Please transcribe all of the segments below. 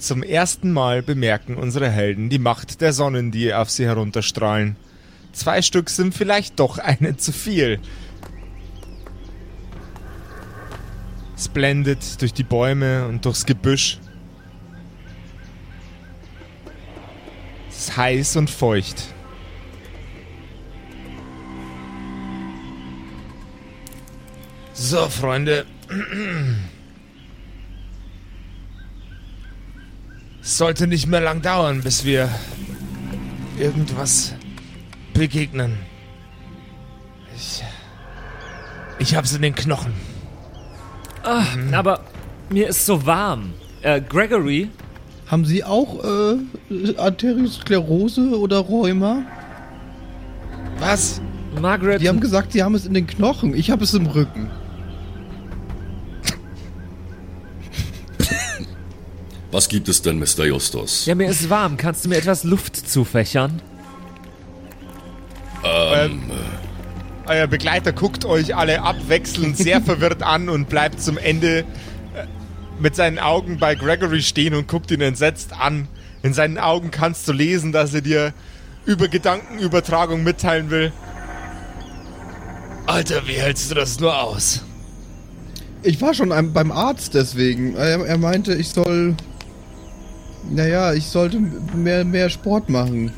Zum ersten Mal bemerken unsere Helden die Macht der Sonnen, die auf sie herunterstrahlen. Zwei Stück sind vielleicht doch eine zu viel. Es blendet durch die Bäume und durchs Gebüsch. Es ist heiß und feucht. So, Freunde. sollte nicht mehr lang dauern, bis wir irgendwas begegnen. Ich. Ich hab's in den Knochen. Ach, aber mir ist so warm. Äh, Gregory, Haben Sie auch äh, Arteriosklerose oder Rheuma? Was? Margaret. Die haben gesagt, Sie haben es in den Knochen. Ich habe es im Rücken. Was gibt es denn, Mr. Justus? ja, mir ist warm. Kannst du mir etwas Luft zufächern? Ähm, euer Begleiter guckt euch alle abwechselnd sehr verwirrt an und bleibt zum Ende äh, mit seinen Augen bei Gregory stehen und guckt ihn entsetzt an. In seinen Augen kannst du lesen, dass er dir über Gedankenübertragung mitteilen will. Alter, wie hältst du das nur aus? Ich war schon beim Arzt deswegen. Er, er meinte, ich soll. Naja, ich sollte mehr, mehr Sport machen.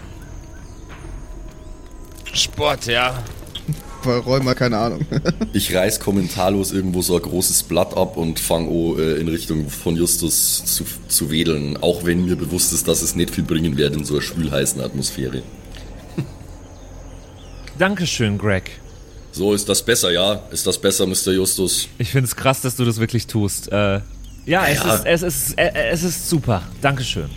Sport, ja. Weil Rheuma, keine Ahnung. Ich reiß kommentarlos irgendwo so ein großes Blatt ab und fange oh, äh, in Richtung von Justus zu, zu wedeln, auch wenn mir bewusst ist, dass es nicht viel bringen wird in so einer schwülheißen Atmosphäre. Dankeschön, Greg. So, ist das besser, ja? Ist das besser, Mr. Justus? Ich finde es krass, dass du das wirklich tust. Äh, ja, es, Ja. Ist, es, ist, äh, es ist super. Dankeschön.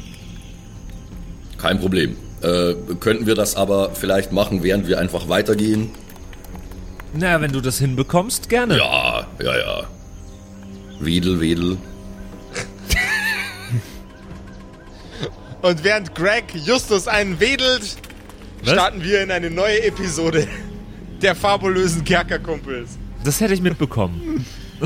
Kein Problem. Äh, könnten wir das aber vielleicht machen, während wir einfach weitergehen? Na, wenn du das hinbekommst, gerne. Ja, ja, ja. Wedel, wedel. Und während Greg Justus einen wedelt, Was? starten wir in eine neue Episode der fabulösen Kerkerkumpels. Das hätte ich mitbekommen.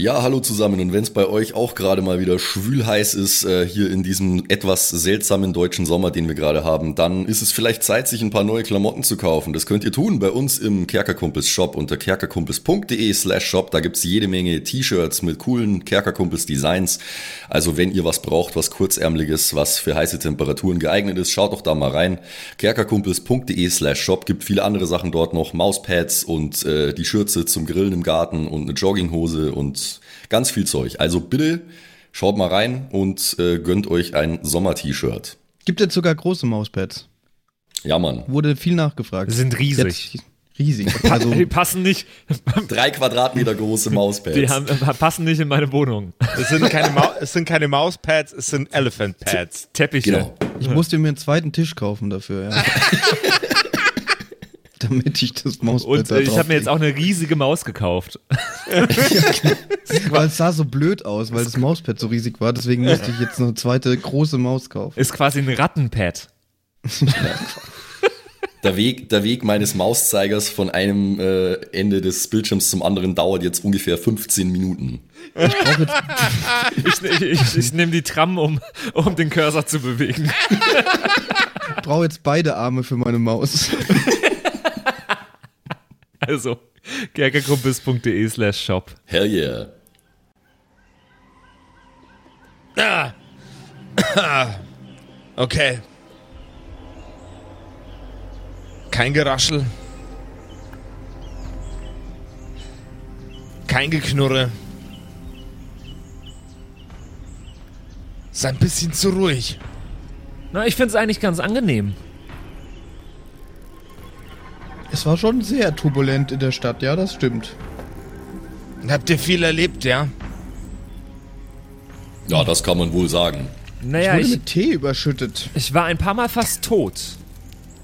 Ja, hallo zusammen. Und wenn es bei euch auch gerade mal wieder schwülheiß ist, äh, hier in diesem etwas seltsamen deutschen Sommer, den wir gerade haben, dann ist es vielleicht Zeit, sich ein paar neue Klamotten zu kaufen. Das könnt ihr tun bei uns im Kerkerkumpels Shop unter kerkerkumpels.de slash shop. Da gibt's jede Menge T-Shirts mit coolen Kerkerkumpels Designs. Also wenn ihr was braucht, was kurzärmeliges, was für heiße Temperaturen geeignet ist, schaut doch da mal rein. kerkerkumpels.de slash shop. Gibt viele andere Sachen dort noch. Mauspads und äh, die Schürze zum Grillen im Garten und eine Jogginghose und ganz viel Zeug. Also bitte schaut mal rein und äh, gönnt euch ein Sommer-T-Shirt. Gibt jetzt sogar große Mauspads. Ja, Mann. Wurde viel nachgefragt. Die sind riesig. Jetzt, riesig. Also, Die passen nicht. Drei Quadratmeter große Mauspads. Die haben, äh, passen nicht in meine Wohnung. Es sind keine, Mau es sind keine Mauspads, es sind Elephant Pads. Teppiche. Genau. ich musste mir einen zweiten Tisch kaufen dafür, ja. Damit ich das Mauspad Und da äh, ich habe mir jetzt auch eine riesige Maus gekauft. Weil es sah so blöd aus, weil das Mauspad so riesig war. Deswegen musste ich jetzt eine zweite große Maus kaufen. Ist quasi ein Rattenpad. Der Weg, der Weg meines Mauszeigers von einem äh, Ende des Bildschirms zum anderen dauert jetzt ungefähr 15 Minuten. Ich, ich, ich, ich nehme die Tram, um, um den Cursor zu bewegen. Ich brauche jetzt beide Arme für meine Maus. Also, kerkerkumpels.de slash shop. Hell yeah. Okay. Kein Geraschel. Kein Geknurre. Ist ein bisschen zu ruhig. Na, ich finde es eigentlich ganz angenehm. Es war schon sehr turbulent in der Stadt, ja, das stimmt. Habt ihr viel erlebt, ja? Ja, das kann man wohl sagen. Naja, Wurde ich, mit Tee überschüttet. ich war ein paar Mal fast tot.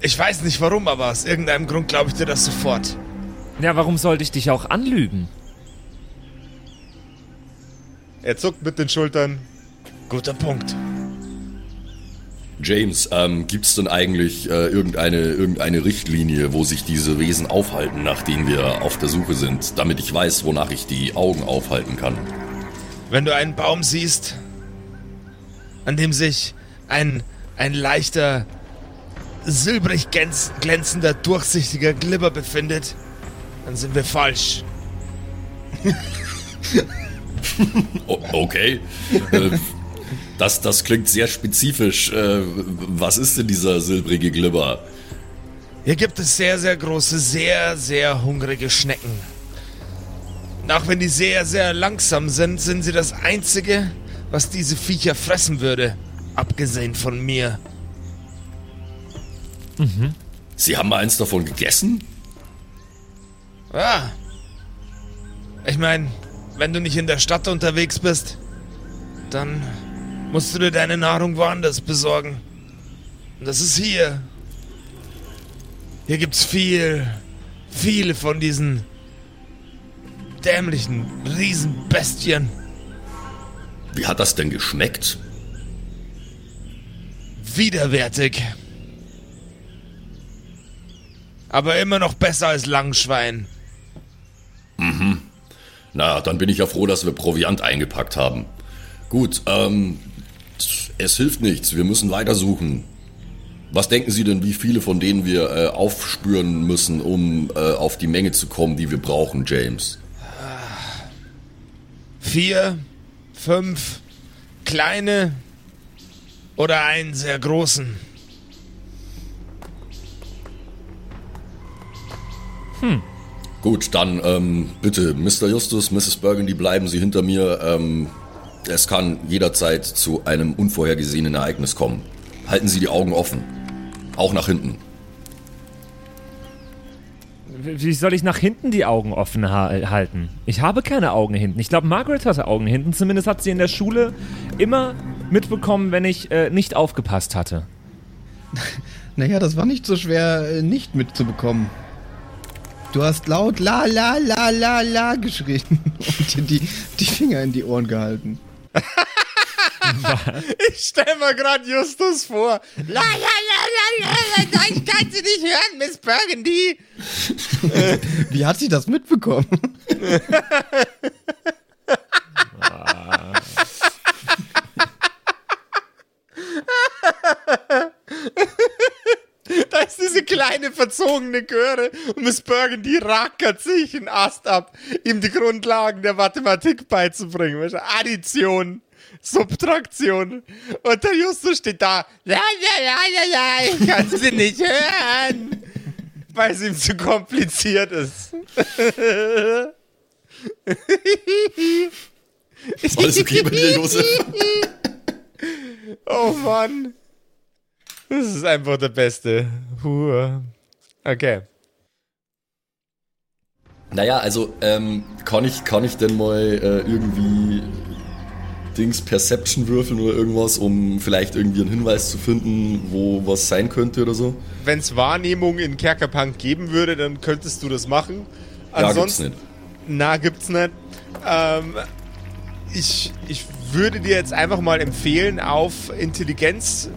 Ich weiß nicht warum, aber aus irgendeinem Grund glaube ich dir das sofort. Ja, warum sollte ich dich auch anlügen? Er zuckt mit den Schultern. Guter Punkt. James, ähm, gibt's denn eigentlich äh, irgendeine, irgendeine Richtlinie, wo sich diese Wesen aufhalten, nach denen wir auf der Suche sind, damit ich weiß, wonach ich die Augen aufhalten kann? Wenn du einen Baum siehst, an dem sich ein, ein leichter, silbrig glänz- glänzender, durchsichtiger Glibber befindet, dann sind wir falsch. Okay. Das, das klingt sehr spezifisch. Äh, was ist denn dieser silbrige Glibber? Hier gibt es sehr, sehr große, sehr, sehr hungrige Schnecken. Auch wenn die sehr, sehr langsam sind, sind sie das Einzige, was diese Viecher fressen würde. Abgesehen von mir. Sie haben mal eins davon gegessen? Ja. Ich meine, wenn du nicht in der Stadt unterwegs bist, dann musst du dir deine Nahrung woanders besorgen. Und das ist hier. Hier gibt's viel, viele von diesen dämlichen Riesenbestien. Wie hat das denn geschmeckt? Widerwärtig. Aber immer noch besser als Langschwein. Na, dann bin ich ja froh, dass wir Proviant eingepackt haben. Gut, ähm, es hilft nichts. Wir müssen weitersuchen. Was denken Sie denn, wie viele von denen wir äh, aufspüren müssen, um äh, auf die Menge zu kommen, die wir brauchen, James? Vier, fünf kleine oder einen sehr großen. Gut, dann ähm, bitte, Mr. Justus, Mrs. Burgundy, bleiben Sie hinter mir. Ähm, es kann jederzeit zu einem unvorhergesehenen Ereignis kommen. Halten Sie die Augen offen. Auch nach hinten. Wie soll ich nach hinten die Augen offen ha halten? Ich habe keine Augen hinten. Ich glaube, Margaret hatte Augen hinten. Zumindest hat sie in der Schule immer mitbekommen, wenn ich äh, nicht aufgepasst hatte. Naja, das war nicht so schwer, äh, nicht mitzubekommen. Du hast laut la la la la la geschrien und dir die, die Finger in die Ohren gehalten. Ich stell mir gerade Justus vor. La la la la la, ich kann sie nicht hören, Miss Burgundy. Wie hat sie das mitbekommen? Ist diese kleine verzogene Göre und Miss Burgundy rackert sich einen Ast ab, ihm die Grundlagen der Mathematik beizubringen. Weißt du? Addition, Subtraktion. Und der Justus steht da. La la la la la, ich kann sie nicht hören. Weil es ihm zu kompliziert ist. Alles okay bei dir, Josef? Oh Mann. Das ist einfach der Beste. Puh. Okay. Naja, also, ähm, kann ich, kann ich denn mal äh, irgendwie Dings Perception würfeln oder irgendwas, um vielleicht irgendwie einen Hinweis zu finden, wo was sein könnte oder so? Wenn es Wahrnehmung in Kerkerpunk geben würde, dann könntest du das machen. Ja, gibt's Ansonsten, nicht. na, gibt's nicht. Ähm, ich, ich würde dir jetzt einfach mal empfehlen, auf Intelligenz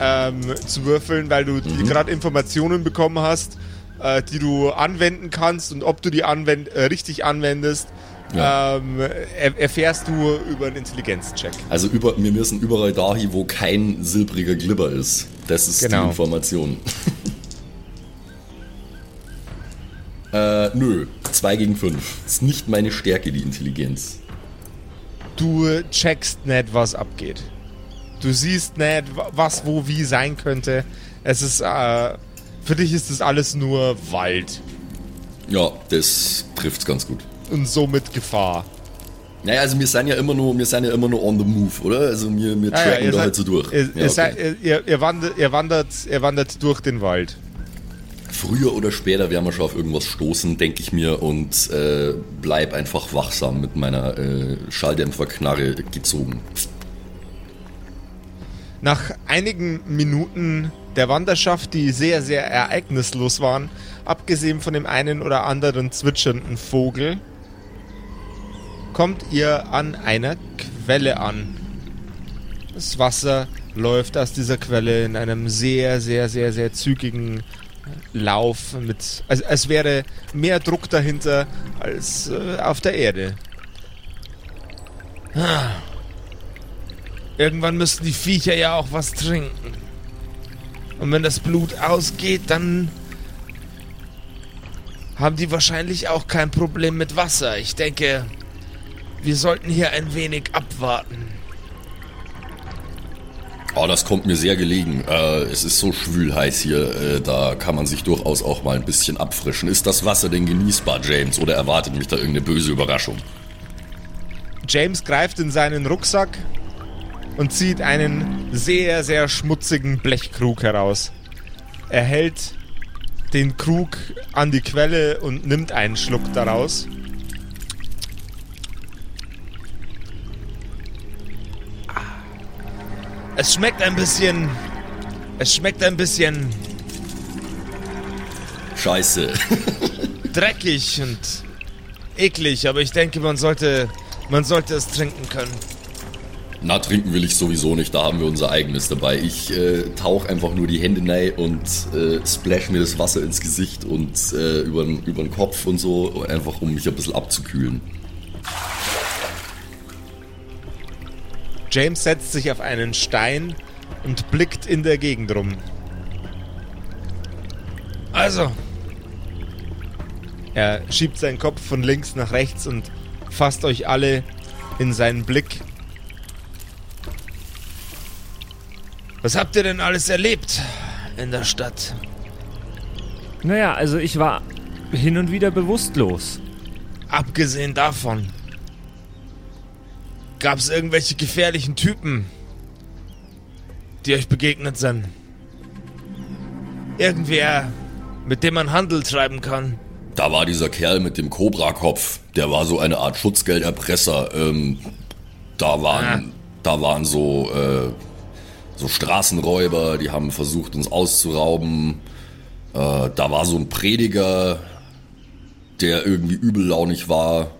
ähm, zu würfeln, weil du Mhm. gerade Informationen bekommen hast, äh, die du anwenden kannst und ob du die anwend äh, richtig anwendest, Ja. ähm, er erfährst du über einen Intelligenzcheck. Also über, wir müssen überall dahin, wo kein silbriger Glibber ist. Das ist Genau. die Information. äh, nö. 2 gegen 5. Ist nicht meine Stärke, die Intelligenz. Du checkst nicht, was abgeht. Du siehst nicht, wa- was wo wie sein könnte. Es ist, äh, für dich ist das alles nur Wald Ja, das trifft's ganz gut. und somit Gefahr. Naja, also wir sind ja immer nur, wir sind ja immer nur on the move, oder? Also wir, wir tracken ihr da seid- halt so durch. Ihr, Ja, okay. ihr, ihr, wandert, ihr, wandert, ihr wandert durch den Wald. Früher oder später werden wir schon auf irgendwas stoßen, denke ich mir, und äh, bleib einfach wachsam mit meiner äh, Schalldämpferknarre gezogen. Nach einigen Minuten der Wanderschaft, die sehr, sehr ereignislos waren, abgesehen von dem einen oder anderen zwitschernden Vogel, kommt ihr an einer Quelle an. Das Wasser läuft aus dieser Quelle in einem sehr, sehr, sehr, sehr zügigen Lauf mit, also es wäre mehr Druck dahinter als äh, auf der Erde. Ah. Irgendwann müssten die Viecher ja auch was trinken. Und wenn das Blut ausgeht, dann haben die wahrscheinlich auch kein Problem mit Wasser. Ich denke, wir sollten hier ein wenig abwarten. Oh, das kommt mir sehr gelegen. Äh, es ist so schwül heiß hier, äh, da kann man sich durchaus auch mal ein bisschen abfrischen. Ist das Wasser denn genießbar, James, oder erwartet mich da irgendeine böse Überraschung? James greift in seinen Rucksack und zieht einen sehr, sehr schmutzigen Blechkrug heraus. Er hält den Krug an die Quelle und nimmt einen Schluck daraus. Es schmeckt ein bisschen. Es schmeckt ein bisschen Scheiße. dreckig und eklig, aber ich denke, man sollte, man sollte es trinken können. Na, trinken will ich sowieso nicht, da haben wir unser eigenes dabei. Ich äh, tauche einfach nur die Hände rein und äh, splash mir das Wasser ins Gesicht und äh, über den Kopf und so, einfach um mich ein bisschen abzukühlen. James setzt sich auf einen Stein und blickt in der Gegend rum. Also. Er schiebt seinen Kopf von links nach rechts und fasst euch alle in seinen Blick. Was habt ihr denn alles erlebt in der Stadt? Naja, also ich war hin und wieder bewusstlos. Abgesehen davon. Gab es irgendwelche gefährlichen Typen, die euch begegnet sind? Irgendwer, mit dem man Handel treiben kann? Da war dieser Kerl mit dem Cobra-Kopf, der war so eine Art Schutzgelderpresser. Ähm, da waren, da waren so, äh, so Straßenräuber, die haben versucht, uns auszurauben. Äh, da war so ein Prediger, der irgendwie übellaunig war.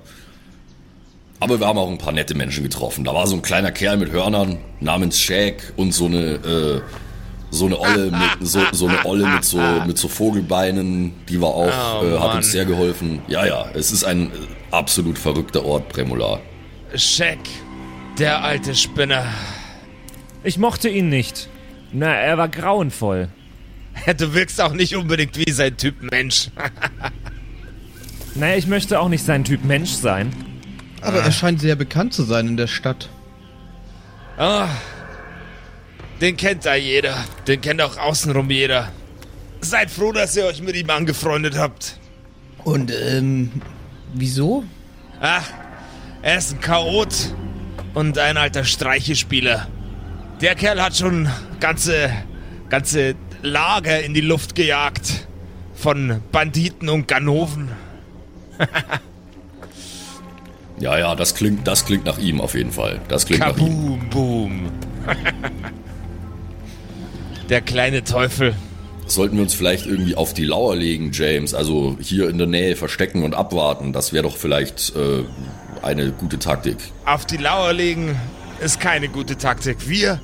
Aber wir haben auch ein paar nette Menschen getroffen. Da war so ein kleiner Kerl mit Hörnern namens Shaq und so eine, äh, so eine Olle mit, so, so eine Olle mit so, mit so Vogelbeinen, die war auch, Oh, äh, hat uns sehr geholfen. Ja, ja, es ist ein absolut verrückter Ort, Premolar. Shaq, der alte Spinner. Ich mochte ihn nicht. Na, er war grauenvoll. Du wirkst auch nicht unbedingt wie sein Typ Mensch. Naja, ich möchte auch nicht sein Typ Mensch sein. Aber er scheint sehr bekannt zu sein in der Stadt. Ah, den kennt da jeder. Den kennt auch außenrum jeder. Seid froh, dass ihr euch mit ihm angefreundet habt. Und, ähm, wieso? Ach, er ist ein Chaot und ein alter Streichespieler. Der Kerl hat schon ganze, ganze Lager in die Luft gejagt. Von Banditen und Ganoven. Ja, ja, das klingt, das klingt nach ihm auf jeden Fall. Das klingt nach ihm. Kaboom, boom. Der kleine Teufel. Sollten wir uns vielleicht irgendwie auf die Lauer legen, James? Also hier in der Nähe verstecken und abwarten. Das wäre doch vielleicht äh, eine gute Taktik. Auf die Lauer legen ist keine gute Taktik. Wir,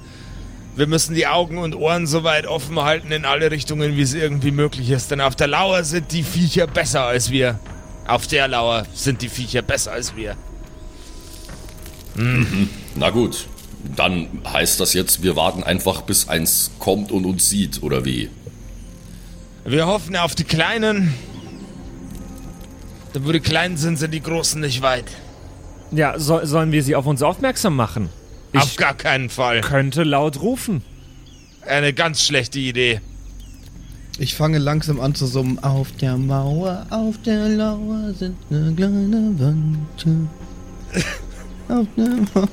wir müssen die Augen und Ohren so weit offen halten in alle Richtungen, wie es irgendwie möglich ist. Denn auf der Lauer sind die Viecher besser als wir. Auf der Lauer sind die Viecher besser als wir. Na gut, dann heißt das jetzt, wir warten einfach, bis eins kommt und uns sieht, oder wie? Wir hoffen auf die Kleinen. Denn wo die Kleinen sind, sind die Großen nicht weit. Ja, so, sollen wir sie auf uns aufmerksam machen? Ich auf gar keinen Fall. könnte laut rufen. Eine ganz schlechte Idee. Ich fange langsam an zu summen. Auf der Mauer, auf der Lauer sind eine kleine Wand. Auf der Mauer.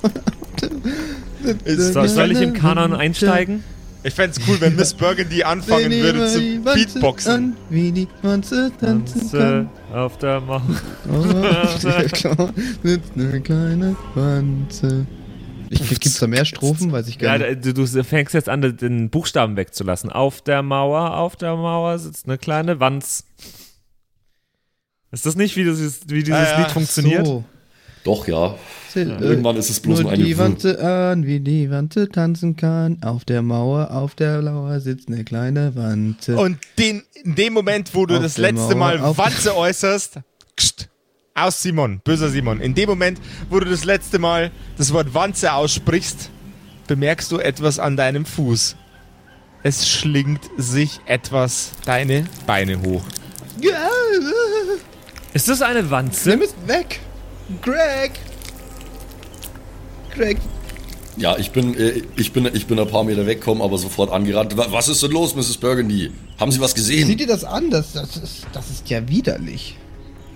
Sind Ist- Soll, soll ich im Kanon einsteigen? Ich fänd's cool, wenn Miss Burgundy anfangen würde zu Wanze Beatboxen. An, wie die Wanze tanzen Tanze kann. auf der Mauer. Auf der Klaue sitzt eine kleine Wanze. Ich, gibt's da mehr Strophen? Weiß ich Ja, gar nicht. du, du fängst jetzt an, den Buchstaben wegzulassen. Auf der Mauer, auf der Mauer sitzt eine kleine Wanz. Ist das nicht, wie dieses, wie dieses Ah, ja, Lied funktioniert? So. Doch, ja. Äh, Irgendwann ist es bloß Nur eine die. Wanze an, wie die Wanze tanzen kann. Auf der Mauer, auf der Lauer sitzt eine kleine Wanze. Und den, in dem Moment, wo du Auf das letzte Mauer, Mal Wanze äußerst, kst, aus Simon, böser Simon. In dem Moment, wo du das letzte Mal das Wort Wanze aussprichst, bemerkst du etwas an deinem Fuß. Es schlingt sich etwas deine Beine hoch. Ist das eine Wanze? nimm es weg. Greg. Greg, Ja, ich bin, äh, ich bin, ich bin ein paar Meter weggekommen, aber sofort angerannt. Wa- Was ist denn los, Mrs. Burgundy? Haben Sie was sieh gesehen? dir das an. Das, das, ist, das ist ja widerlich.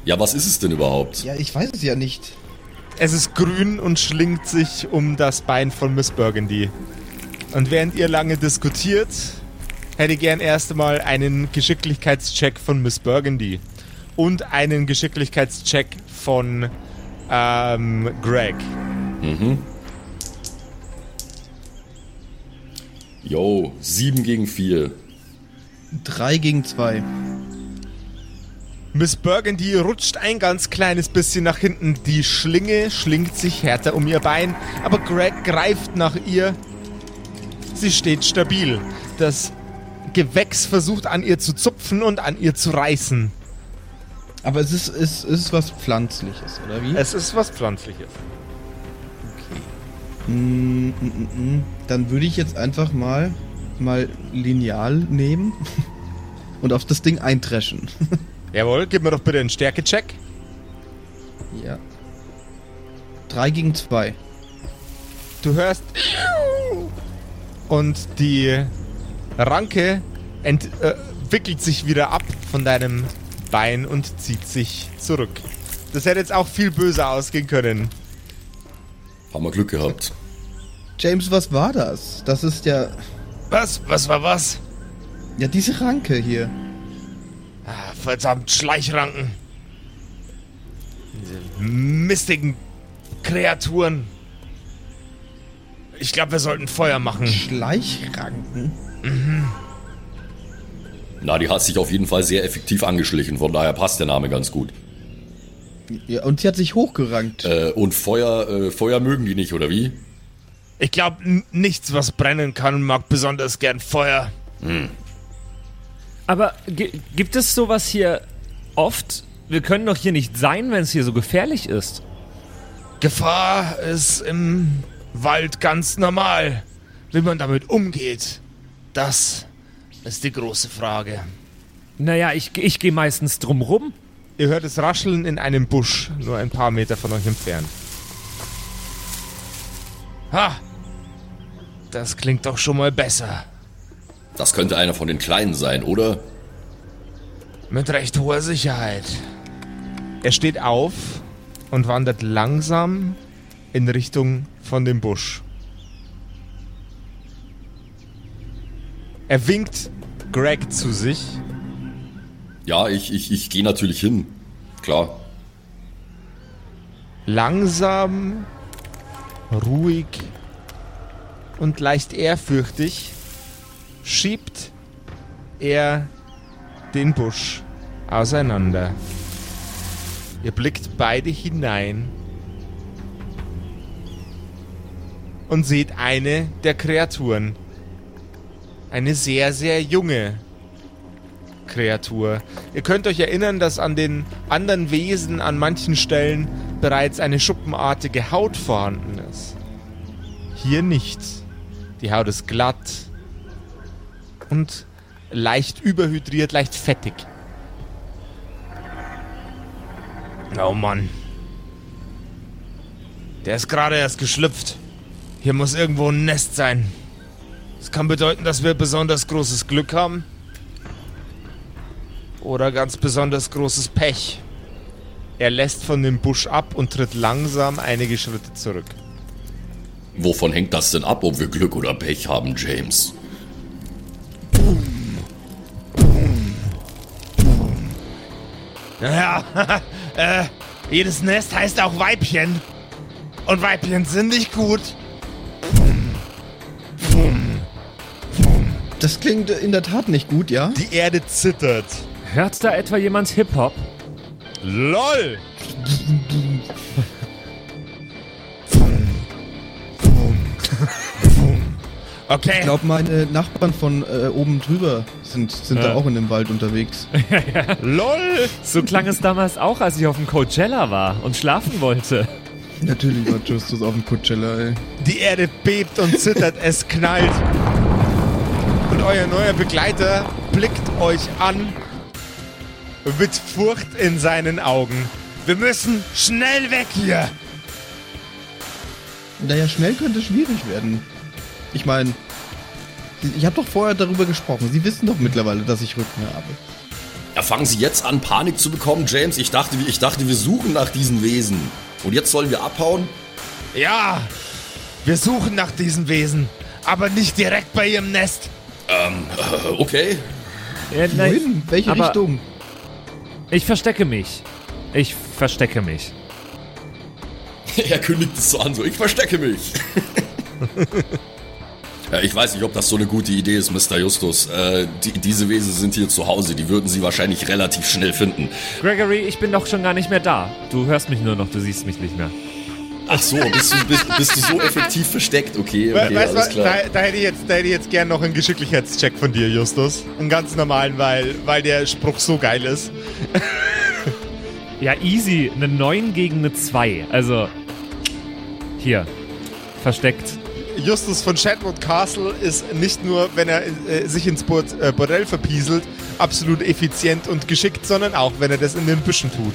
Ja, was ist es denn überhaupt? Ja, ich weiß es ja nicht. Es ist grün und schlingt sich um das Bein von Miss Burgundy. Und während ihr lange diskutiert, hätte ich gern erst einmal einen Geschicklichkeitscheck von Miss Burgundy. Und einen Geschicklichkeitscheck von ähm, Greg. Yo, sieben gegen vier. Drei gegen zwei. Miss Burgundy rutscht ein ganz kleines bisschen nach hinten. Die Schlinge schlingt sich härter um ihr Bein, aber Greg greift nach ihr. Sie steht stabil. Das Gewächs versucht an ihr zu zupfen und an ihr zu reißen. Aber es ist, es ist was Pflanzliches, oder wie? Es ist was Pflanzliches. Mm, mm, mm, mm. Dann würde ich jetzt einfach mal mal Lineal nehmen und auf das Ding eintreschen. Jawohl, gib mir doch bitte einen Stärkecheck. ja. Drei gegen zwei. Du hörst und die Ranke entwickelt sich wieder ab von deinem Bein und zieht sich zurück. Das hätte jetzt auch viel böser ausgehen können. Haben wir Glück gehabt. James, was war das? Das ist ja Was? Was war was? ja diese Ranke hier. Verdammt, Schleichranken. Diese mistigen Kreaturen. Ich glaube, wir sollten Feuer machen. Schleichranken. Na, die hat sich auf jeden Fall sehr effektiv angeschlichen, von daher passt der Name ganz gut. Ja, und sie hat sich hochgerankt. Äh, und Feuer, äh, Feuer mögen die nicht, oder wie? Ich glaube, nichts, was brennen kann, mag besonders gern Feuer. Aber gi- gibt es sowas hier oft? Wir können doch hier nicht sein, wenn es hier so gefährlich ist. Gefahr ist im Wald ganz normal. Wie man damit umgeht, das ist die große Frage. Naja, ich, ich gehe meistens drum rum. Ihr hört es rascheln in einem Busch, nur ein paar Meter von euch entfernt. Ha! Das klingt doch schon mal besser. Das könnte einer von den Kleinen sein, oder? Mit recht hoher Sicherheit. Er steht auf und wandert langsam in Richtung von dem Busch. Er winkt Greg zu sich. Ja, ich, ich, ich gehe natürlich hin. Klar. Langsam, ruhig und leicht ehrfürchtig schiebt er den Busch auseinander. Ihr blickt beide hinein und seht eine der Kreaturen. Eine sehr, sehr junge Kreatur. Ihr könnt euch erinnern, dass an den anderen Wesen an manchen Stellen bereits eine schuppenartige Haut vorhanden ist. Hier nicht. Die Haut ist glatt und leicht überhydriert, leicht fettig. Oh Mann. Der ist gerade erst geschlüpft. Hier muss irgendwo ein Nest sein. Das kann bedeuten, dass wir besonders großes Glück haben. Oder ganz besonders großes Pech. Er lässt von dem Busch ab und tritt langsam einige Schritte zurück. Wovon hängt das denn ab, ob wir Glück oder Pech haben, James? Naja, äh, jedes Nest heißt auch Weibchen. Und Weibchen sind nicht gut. Das klingt in der Tat nicht gut, ja? Die Erde zittert. Hört da etwa jemand Hip-Hop? LOL! Okay. Ich glaube, meine Nachbarn von äh, oben drüber sind, sind Ja. da auch in dem Wald unterwegs. LOL! So klang es damals auch, als ich auf dem Coachella war und schlafen wollte. Natürlich war Justus auf dem Coachella, ey. Die Erde bebt und zittert, es knallt. Und euer neuer Begleiter blickt euch an mit Furcht in seinen Augen. Wir müssen schnell weg hier. Naja, schnell könnte schwierig werden. Ich meine, ich habe doch vorher darüber gesprochen. Sie wissen doch mittlerweile, dass ich Rücken habe. Ja, fangen Sie jetzt an, Panik zu bekommen, James? Ich dachte, ich dachte, wir suchen nach diesen Wesen. Und jetzt sollen wir abhauen? Ja, wir suchen nach diesem Wesen, aber nicht direkt bei ihrem Nest. Äh, okay. Ja, nein, Wohin? Welche aber Richtung? Ich verstecke mich. Ich verstecke mich. Er kündigt es so an, so ich verstecke mich. ich weiß nicht, ob das so eine gute Idee ist, Mr. Justus. Äh, die, diese Wesen sind hier zu Hause, die würden Sie wahrscheinlich relativ schnell finden. Gregory, ich bin doch schon gar nicht mehr da. Du hörst mich nur noch, du siehst mich nicht mehr. Ach so, bist du, bist, bist du so effektiv versteckt? Okay, We okay, weißt du alles was, klar. da, da, hätte ich jetzt, da hätte ich jetzt gern noch einen Geschicklichkeitscheck von dir, Justus. Einen ganz normalen, weil, weil der Spruch so geil ist. Ja, easy. Eine 9 gegen eine 2. Also, hier. Versteckt. Justus von Shatwood Castle ist nicht nur, wenn er äh, sich ins Bord, äh, Bordell verpieselt, absolut effizient und geschickt, sondern auch, wenn er das in den Büschen tut.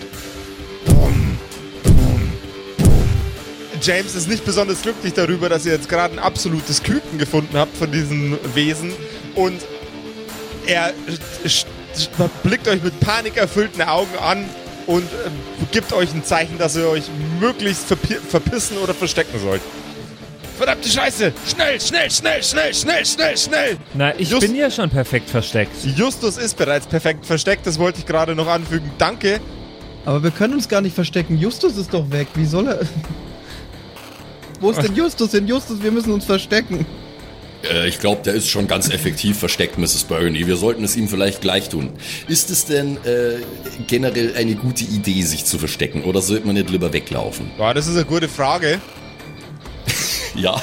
James ist nicht besonders glücklich darüber, dass ihr jetzt gerade ein absolutes Küken gefunden habt von diesem Wesen und er blickt euch mit panikerfüllten Augen an und äh, gibt euch ein Zeichen, dass ihr euch möglichst verpi- verpissen oder verstecken sollt. Verdammte Scheiße! Schnell, schnell, schnell, schnell, schnell, schnell, schnell! Na, ich Just- bin ja schon perfekt versteckt. Justus ist bereits perfekt versteckt, das wollte ich gerade noch anfügen. Danke. Aber wir können uns gar nicht verstecken. Justus ist doch weg. Wie soll er... Wo ist denn Justus hin? Justus, wir müssen uns verstecken. Äh, ich glaube, der ist schon ganz effektiv versteckt, Mrs. Burney. Wir sollten es ihm vielleicht gleich tun. Ist es denn äh, generell eine gute Idee, sich zu verstecken? Oder sollte man nicht lieber weglaufen? Ja, das ist eine gute Frage. Ja,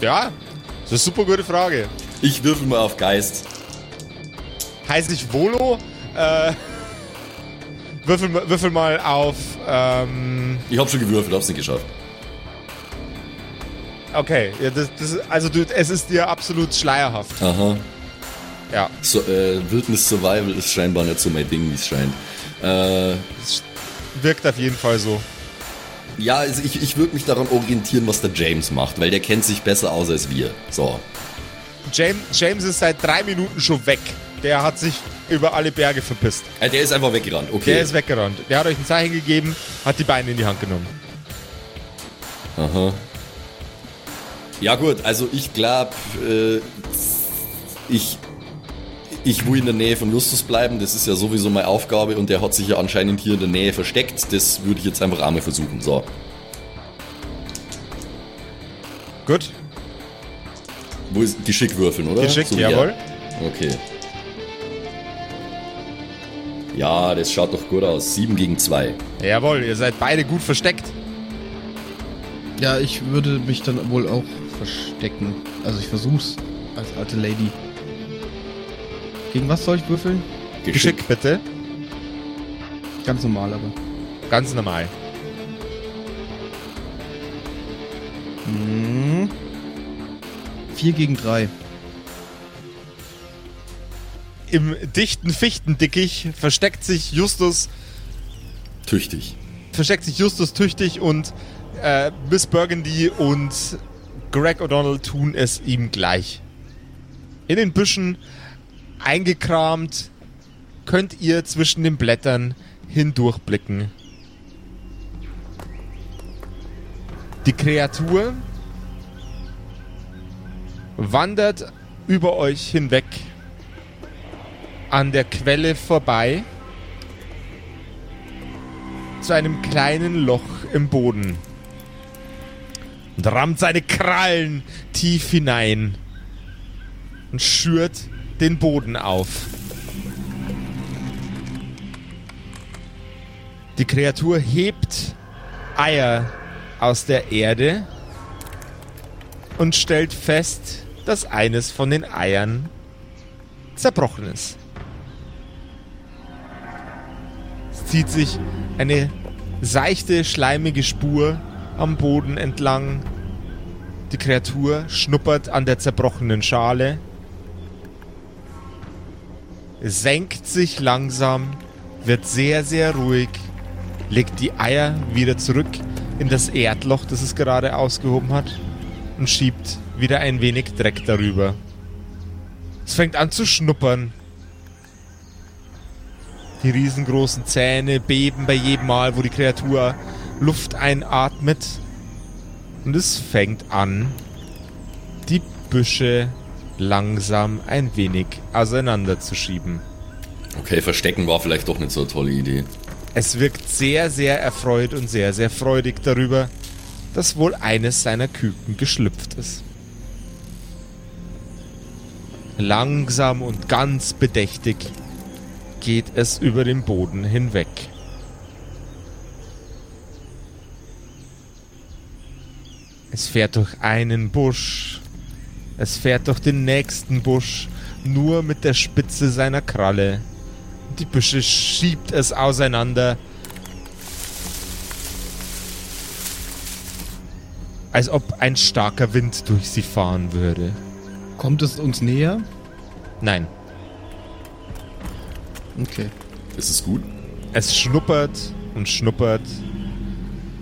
Ja, das ist eine super gute Frage. ich würfel mal auf Geist. Heißt ich Volo? Äh, würfel, mal- würfel mal auf. Ähm, Ich habe schon gewürfelt, hab's nicht geschafft. okay, ja, das, das, also du, es ist dir absolut schleierhaft. Aha. Ja, So, äh, Wildnis Survival ist scheinbar nicht so mein Ding, wie es scheint. Äh, wirkt auf jeden Fall so. Ja, also ich, ich würde mich daran orientieren, was der James macht, weil der kennt sich besser aus als wir. So. James, James ist seit drei Minuten schon weg. Der hat sich über alle Berge verpisst. Äh, der ist einfach weggerannt, okay. Der ist weggerannt. Der hat euch ein Zeichen gegeben, hat die Beine in die Hand genommen. Aha. Ja gut, also ich glaube, äh, ich, ich will in der Nähe von Justus bleiben. Das ist ja sowieso meine Aufgabe und der hat sich ja anscheinend hier in der Nähe versteckt. Das würde ich jetzt einfach einmal versuchen. So. Gut, Wo ist Geschick würfeln, oder? geschickt, So jawohl. Okay. Ja, das schaut doch gut aus. 7 gegen 2. Jawohl, ihr seid beide gut versteckt. Ja, ich würde mich dann wohl auch verstecken. Also ich versuch's als alte Lady. Gegen was soll ich würfeln? Geschick, bitte. Ganz normal aber. Ganz normal. Hm. 4 gegen 3. Im dichten Fichtendickicht versteckt sich Justus, Tüchtig. versteckt sich Justus tüchtig und äh, Miss Burgundy und Greg O'Donnell tun es ihm gleich. In den Büschen eingekramt könnt ihr zwischen den Blättern hindurchblicken. Die Kreatur wandert über euch hinweg an der Quelle vorbei zu einem kleinen Loch im Boden. und rammt seine Krallen tief hinein und schürt den Boden auf. Die Kreatur hebt Eier aus der Erde und stellt fest, dass eines von den Eiern zerbrochen ist. Es zieht sich eine seichte, schleimige Spur am Boden entlang. Die Kreatur schnuppert an der zerbrochenen Schale, senkt sich langsam, wird sehr, sehr ruhig, legt die Eier wieder zurück in das Erdloch, das es gerade ausgehoben hat und schiebt wieder ein wenig Dreck darüber. Es fängt an zu schnuppern. Die riesengroßen Zähne beben bei jedem Mal, wo die Kreatur Luft einatmet. Und es fängt an, die Büsche langsam ein wenig auseinanderzuschieben. Okay, verstecken war vielleicht doch nicht so eine tolle Idee. Es wirkt sehr, sehr erfreut und sehr, sehr freudig darüber, dass wohl eines seiner Küken geschlüpft ist. Langsam und ganz bedächtig geht es über den Boden hinweg. Es fährt durch einen Busch, es fährt durch den nächsten Busch, nur mit der Spitze seiner Kralle. Die Büsche schiebt es auseinander, als ob ein starker Wind durch sie fahren würde. Kommt es uns näher? Nein, Okay. Ist es gut? es schnuppert und schnuppert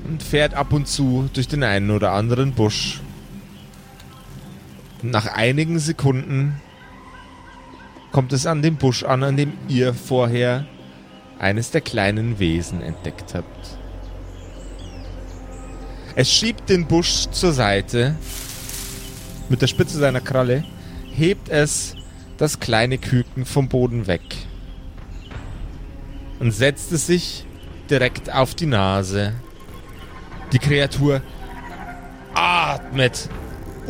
und fährt ab und zu durch den einen oder anderen Busch. Nach einigen Sekunden kommt es an dem Busch an, an dem ihr vorher eines der kleinen Wesen entdeckt habt. Es schiebt den Busch zur Seite mit der Spitze seiner Kralle, hebt es das kleine Küken vom Boden weg und setzt es sich direkt auf die Nase. Die Kreatur atmet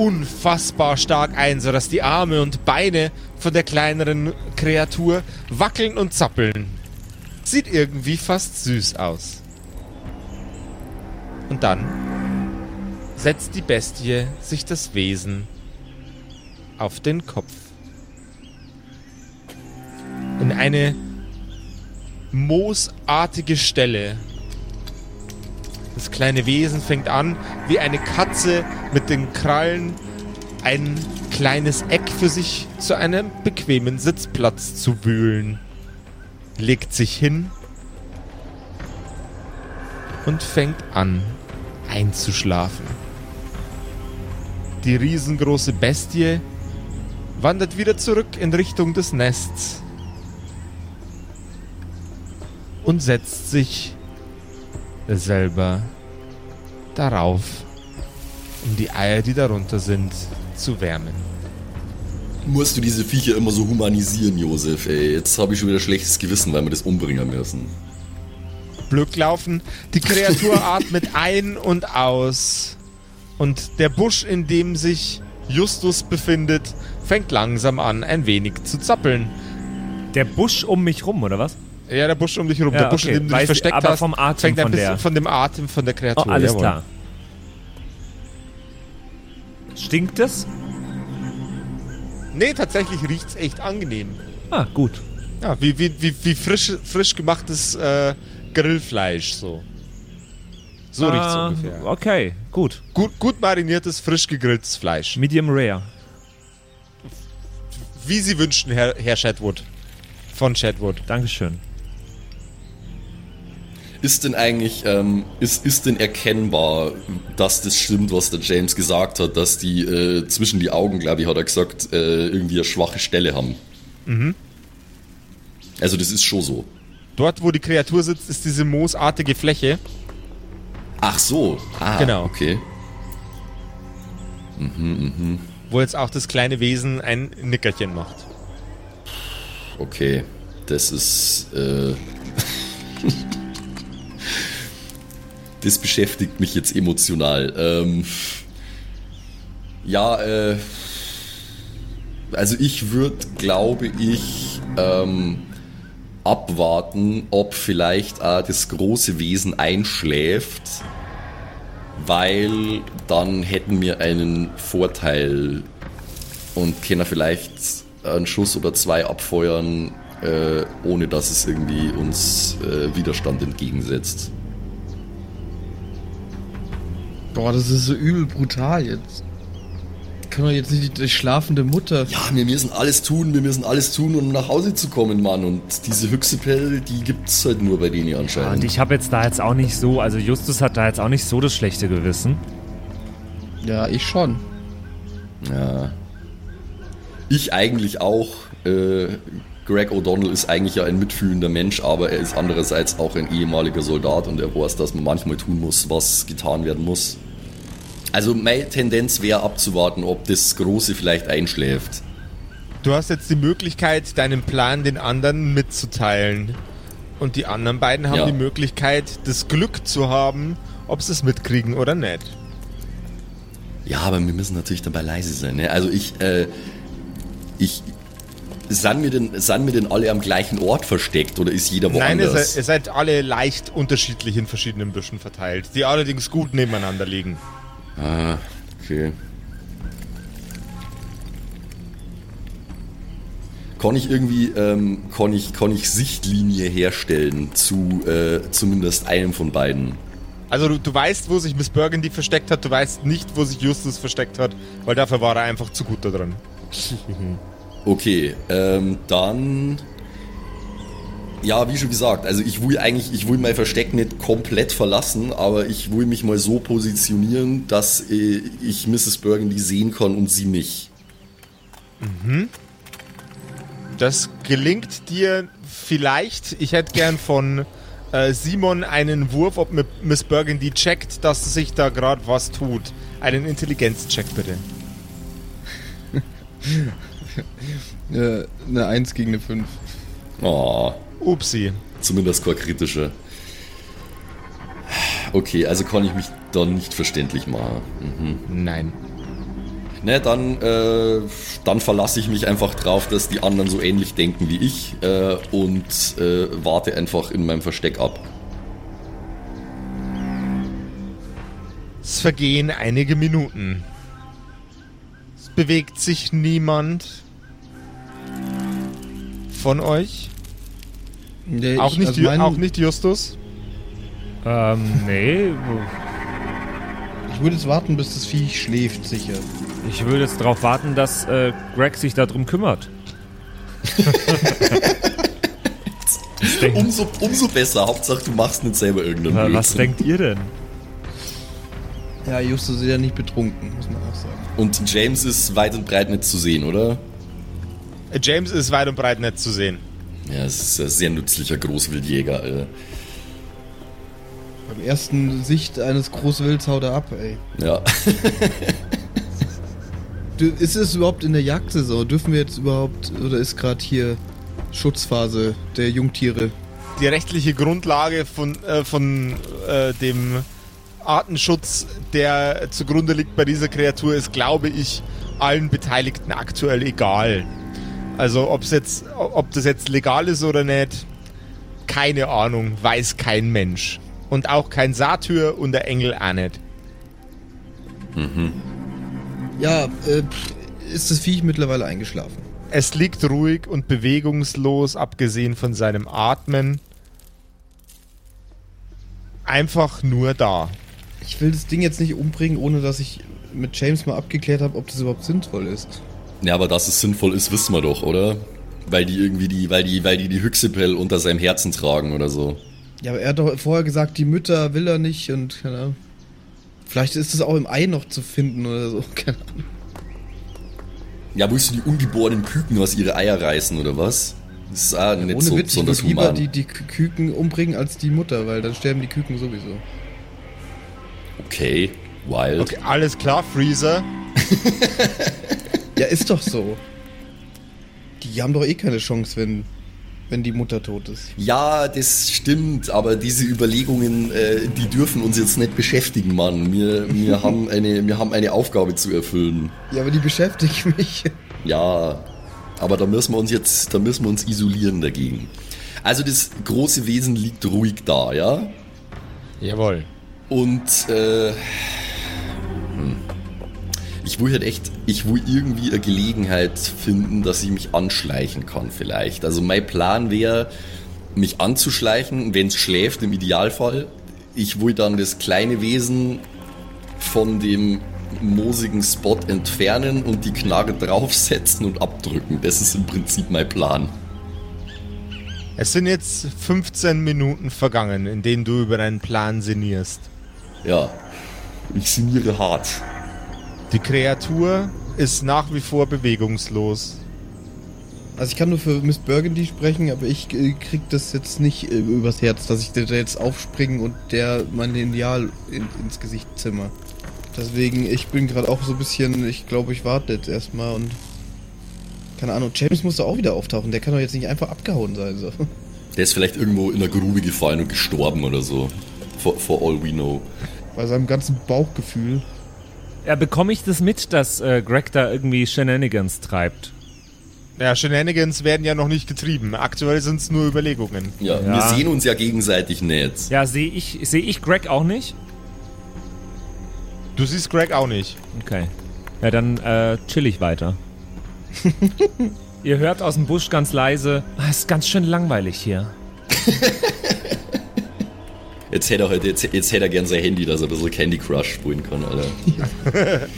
unfassbar stark ein, sodass die Arme und Beine von der kleineren Kreatur wackeln und zappeln. Sieht irgendwie fast süß aus. Und dann setzt die Bestie sich das Wesen auf den Kopf. In eine moosartige Stelle. Das kleine Wesen fängt an, wie eine Katze mit den Krallen ein kleines Eck für sich zu einem bequemen Sitzplatz zu wühlen. Legt sich hin und fängt an einzuschlafen. Die riesengroße Bestie wandert wieder zurück in Richtung des Nests und setzt sich selber darauf, um die Eier, die darunter sind, zu wärmen. Musst du diese Viecher immer so humanisieren, Josef, ey. Jetzt habe ich schon wieder schlechtes Gewissen, weil wir das umbringen müssen. Blöd laufen. Die Kreatur atmet ein und aus. Und der Busch, in dem sich Justus befindet, fängt langsam an, ein wenig zu zappeln. Der Busch um mich rum, oder was? Ja, der Busch um dich herum. Ja, der Busch, okay. in dem du dich Weiß- versteckt aber hast, vom Atem fängt ein von bisschen der- von dem Atem von der Oh, Kreatur. alles jawohl. klar. Stinkt es? Nee, tatsächlich riecht's echt angenehm. Ah, gut. Ja, wie, wie, wie, wie frisch, frisch gemachtes äh, Grillfleisch, so. So riecht's Ah, ungefähr. Okay, gut. Gut, gut mariniertes, frisch gegrilltes Fleisch. Medium rare. Wie Sie wünschen, Herr, Herr Shatwood. Von Shatwood. Dankeschön. Ist denn eigentlich, ähm, ist, ist denn erkennbar, dass das stimmt, was der James gesagt hat, dass die äh, zwischen die Augen, glaube ich, hat er gesagt, äh, irgendwie eine schwache Stelle haben? Mhm. Also das ist schon so. Dort, wo die Kreatur sitzt, ist diese moosartige Fläche. Ach so. Ah, Genau. Okay. wo jetzt auch das kleine Wesen ein Nickerchen macht. Okay. Das ist, äh, das beschäftigt mich jetzt emotional. Ähm, Ja, äh, also ich würde, glaube ich, ähm, abwarten, ob vielleicht auch das große Wesen einschläft, weil dann hätten wir einen Vorteil und können vielleicht einen Schuss oder zwei abfeuern, äh, ohne dass es irgendwie uns äh, Widerstand entgegensetzt. Boah, das ist so übel brutal jetzt. Kann doch jetzt nicht die, die schlafende Mutter. Ja, wir müssen alles tun, wir müssen alles tun, um nach Hause zu kommen, Mann. Und diese Hyxipel, die gibt's halt nur bei denen Ja, anscheinend. und ich habe jetzt da jetzt auch nicht so, also Justus hat da jetzt auch nicht so das schlechte Gewissen. Ja, ich schon. Ja. Ich eigentlich auch. Äh, Greg O'Donnell ist eigentlich ja ein mitfühlender Mensch, aber er ist andererseits auch ein ehemaliger Soldat und er weiß, dass man manchmal tun muss, was getan werden muss. Also meine Tendenz wäre abzuwarten, ob das Große vielleicht einschläft. Du hast jetzt die Möglichkeit, deinen Plan den anderen mitzuteilen. Und die anderen beiden haben Ja. die Möglichkeit, das Glück zu haben, ob sie es mitkriegen oder nicht. Ja, aber wir müssen natürlich dabei leise sein. Ne? Also ich, äh, ich, sind wir, denn, sind wir denn alle am gleichen Ort versteckt oder ist jeder Nein, ihr woanders? seid, ihr seid alle leicht unterschiedlich in verschiedenen Büschen verteilt, die allerdings gut nebeneinander liegen. Ah, okay. Kann ich irgendwie, ähm, kann ich, kann ich Sichtlinie herstellen zu äh, zumindest einem von beiden? Also du, du weißt, wo sich Miss Burgundy versteckt hat, du weißt nicht, wo sich Justus versteckt hat, weil dafür war er einfach zu gut da drin. Okay, ähm, dann. Ja, wie schon gesagt, also ich will eigentlich, ich will mein Versteck nicht komplett verlassen, aber ich will mich mal so positionieren, dass äh, ich Mrs. Burgundy sehen kann und sie nicht. Das gelingt dir vielleicht. Ich hätte gern von äh, Simon einen Wurf, ob Mi- Miss Burgundy checkt, dass sich da gerade was tut. Einen Intelligenzcheck bitte. Eine 1 gegen eine 5. Oh, Upsi. zumindest kein kritischer. Okay, also kann ich mich dann nicht verständlich machen. Mhm. Nein. Ne, dann, äh, dann verlasse ich mich einfach drauf, dass die anderen so ähnlich denken wie ich äh, und äh, warte einfach in meinem Versteck ab. Es vergehen einige Minuten. Bewegt sich niemand von euch. Nee, Auch, ich- nicht, also mein- auch nicht Justus. Ähm, nee, Ich würde jetzt warten, bis das Viech schläft, sicher. ich würde jetzt darauf warten, dass äh, Greg sich darum kümmert. Was Umso, umso besser, Hauptsache du machst nicht selber irgendeinen was Blödsinn. denkt ihr denn? Ja, Justus ist ja nicht betrunken, muss man auch sagen. Und James ist weit und breit nicht zu sehen, oder? James ist weit und breit nicht zu sehen. Ja, es ist ein sehr nützlicher Großwildjäger. Äh. Beim ersten Sicht eines Großwilds haut er ab, ey. Ja. Du, ist es überhaupt in der Jagdsaison? Dürfen wir jetzt überhaupt, oder ist gerade hier Schutzphase der Jungtiere? Die rechtliche Grundlage von, äh, von äh, dem Artenschutz, der zugrunde liegt bei dieser Kreatur, ist, glaube ich, allen Beteiligten aktuell egal. Also ob's jetzt, ob das jetzt legal ist oder nicht, keine Ahnung, weiß kein Mensch. Und auch kein Satyr und der Engel auch nicht. Ja, äh, ist das Viech mittlerweile eingeschlafen? Es liegt ruhig und bewegungslos, abgesehen von seinem Atmen. Einfach nur da. Ich will das Ding jetzt nicht umbringen, ohne dass ich mit James mal abgeklärt habe, ob das überhaupt sinnvoll ist. ja, aber dass es sinnvoll ist, wissen wir doch, oder? Weil die irgendwie die, weil die, weil die die Hyxipel unter seinem Herzen tragen oder so. Ja, aber er hat doch vorher gesagt, die Mütter will er nicht und keine Ahnung. Vielleicht ist es auch im Ei noch zu finden oder so. Keine Ahnung. Ja, willst du die ungeborenen Küken aus ihre Eier reißen oder was? Das ist auch nicht Ohne so Witz, ich würde lieber human. die, die Kü- Küken umbringen als die Mutter, weil dann sterben die Küken sowieso. Okay, wild. Okay, alles klar, Freezer. Ja, ist doch so. Die haben doch eh keine Chance, wenn wenn die Mutter tot ist. Ja, das stimmt, aber diese Überlegungen, äh, die dürfen uns jetzt nicht beschäftigen, Mann. Wir, wir, haben eine, wir haben eine Aufgabe zu erfüllen. Ja, aber die beschäftigt mich. Ja, aber da müssen wir uns jetzt, da müssen wir uns isolieren dagegen. Also das große Wesen liegt ruhig da, ja? Jawohl. Und äh, hm. ich will halt echt, ich will irgendwie eine Gelegenheit finden, dass ich mich anschleichen kann vielleicht. Also mein Plan wäre, mich anzuschleichen, wenn es schläft im Idealfall. Ich will dann das kleine Wesen von dem moosigen Spot entfernen und die Knarre draufsetzen und abdrücken. Das ist im Prinzip mein Plan. Es sind jetzt 15 Minuten vergangen, in denen du über deinen Plan sinnierst. Ja, ich sinniere hart. Die Kreatur ist nach wie vor bewegungslos. Also ich kann nur für Miss Burgundy sprechen, aber ich äh, krieg das jetzt nicht äh, übers Herz, dass ich da jetzt aufspringen und der mein Lineal in, ins Gesicht zimmer. Deswegen, ich bin gerade auch so ein bisschen, ich glaube, ich warte jetzt erstmal und keine Ahnung, James muss da auch wieder auftauchen, der kann doch jetzt nicht einfach abgehauen sein. So. Der ist vielleicht irgendwo in der Grube gefallen und gestorben oder so. For, for all we know. Bei seinem ganzen Bauchgefühl. Ja, bekomme ich das mit, dass äh, Greg da irgendwie Shenanigans treibt? Ja, Shenanigans werden ja noch nicht getrieben. Aktuell sind es nur Überlegungen. Ja, Ja. wir sehen uns ja gegenseitig nicht. Ja, sehe ich, seh ich Greg auch nicht? Du siehst Greg auch nicht. Okay. Ja, dann äh, chill ich weiter. Ihr hört aus dem Busch ganz leise, "Ah, ist ganz schön langweilig hier. Jetzt hätte er, halt, jetzt, jetzt hätte er gern sein Handy, dass er ein bisschen Candy Crush spielen kann, Alter.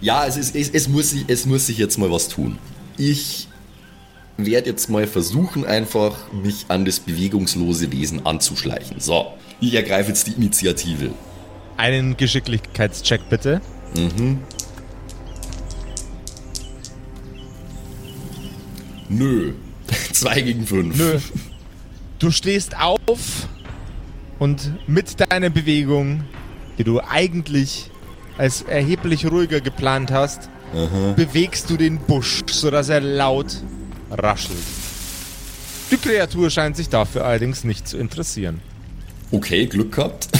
ja, es, ist, es, es, muss sich, es muss sich jetzt mal was tun. Ich werde jetzt mal versuchen, einfach mich an das bewegungslose Wesen anzuschleichen. So, ich ergreife jetzt die Initiative. Einen Geschicklichkeitscheck bitte. Nö. Zwei gegen fünf. Nö. Du stehst auf und mit deiner Bewegung, die du eigentlich als erheblich ruhiger geplant hast, bewegst du den Busch, sodass er laut raschelt. Die Kreatur scheint sich dafür allerdings nicht zu interessieren. Okay, Glück gehabt.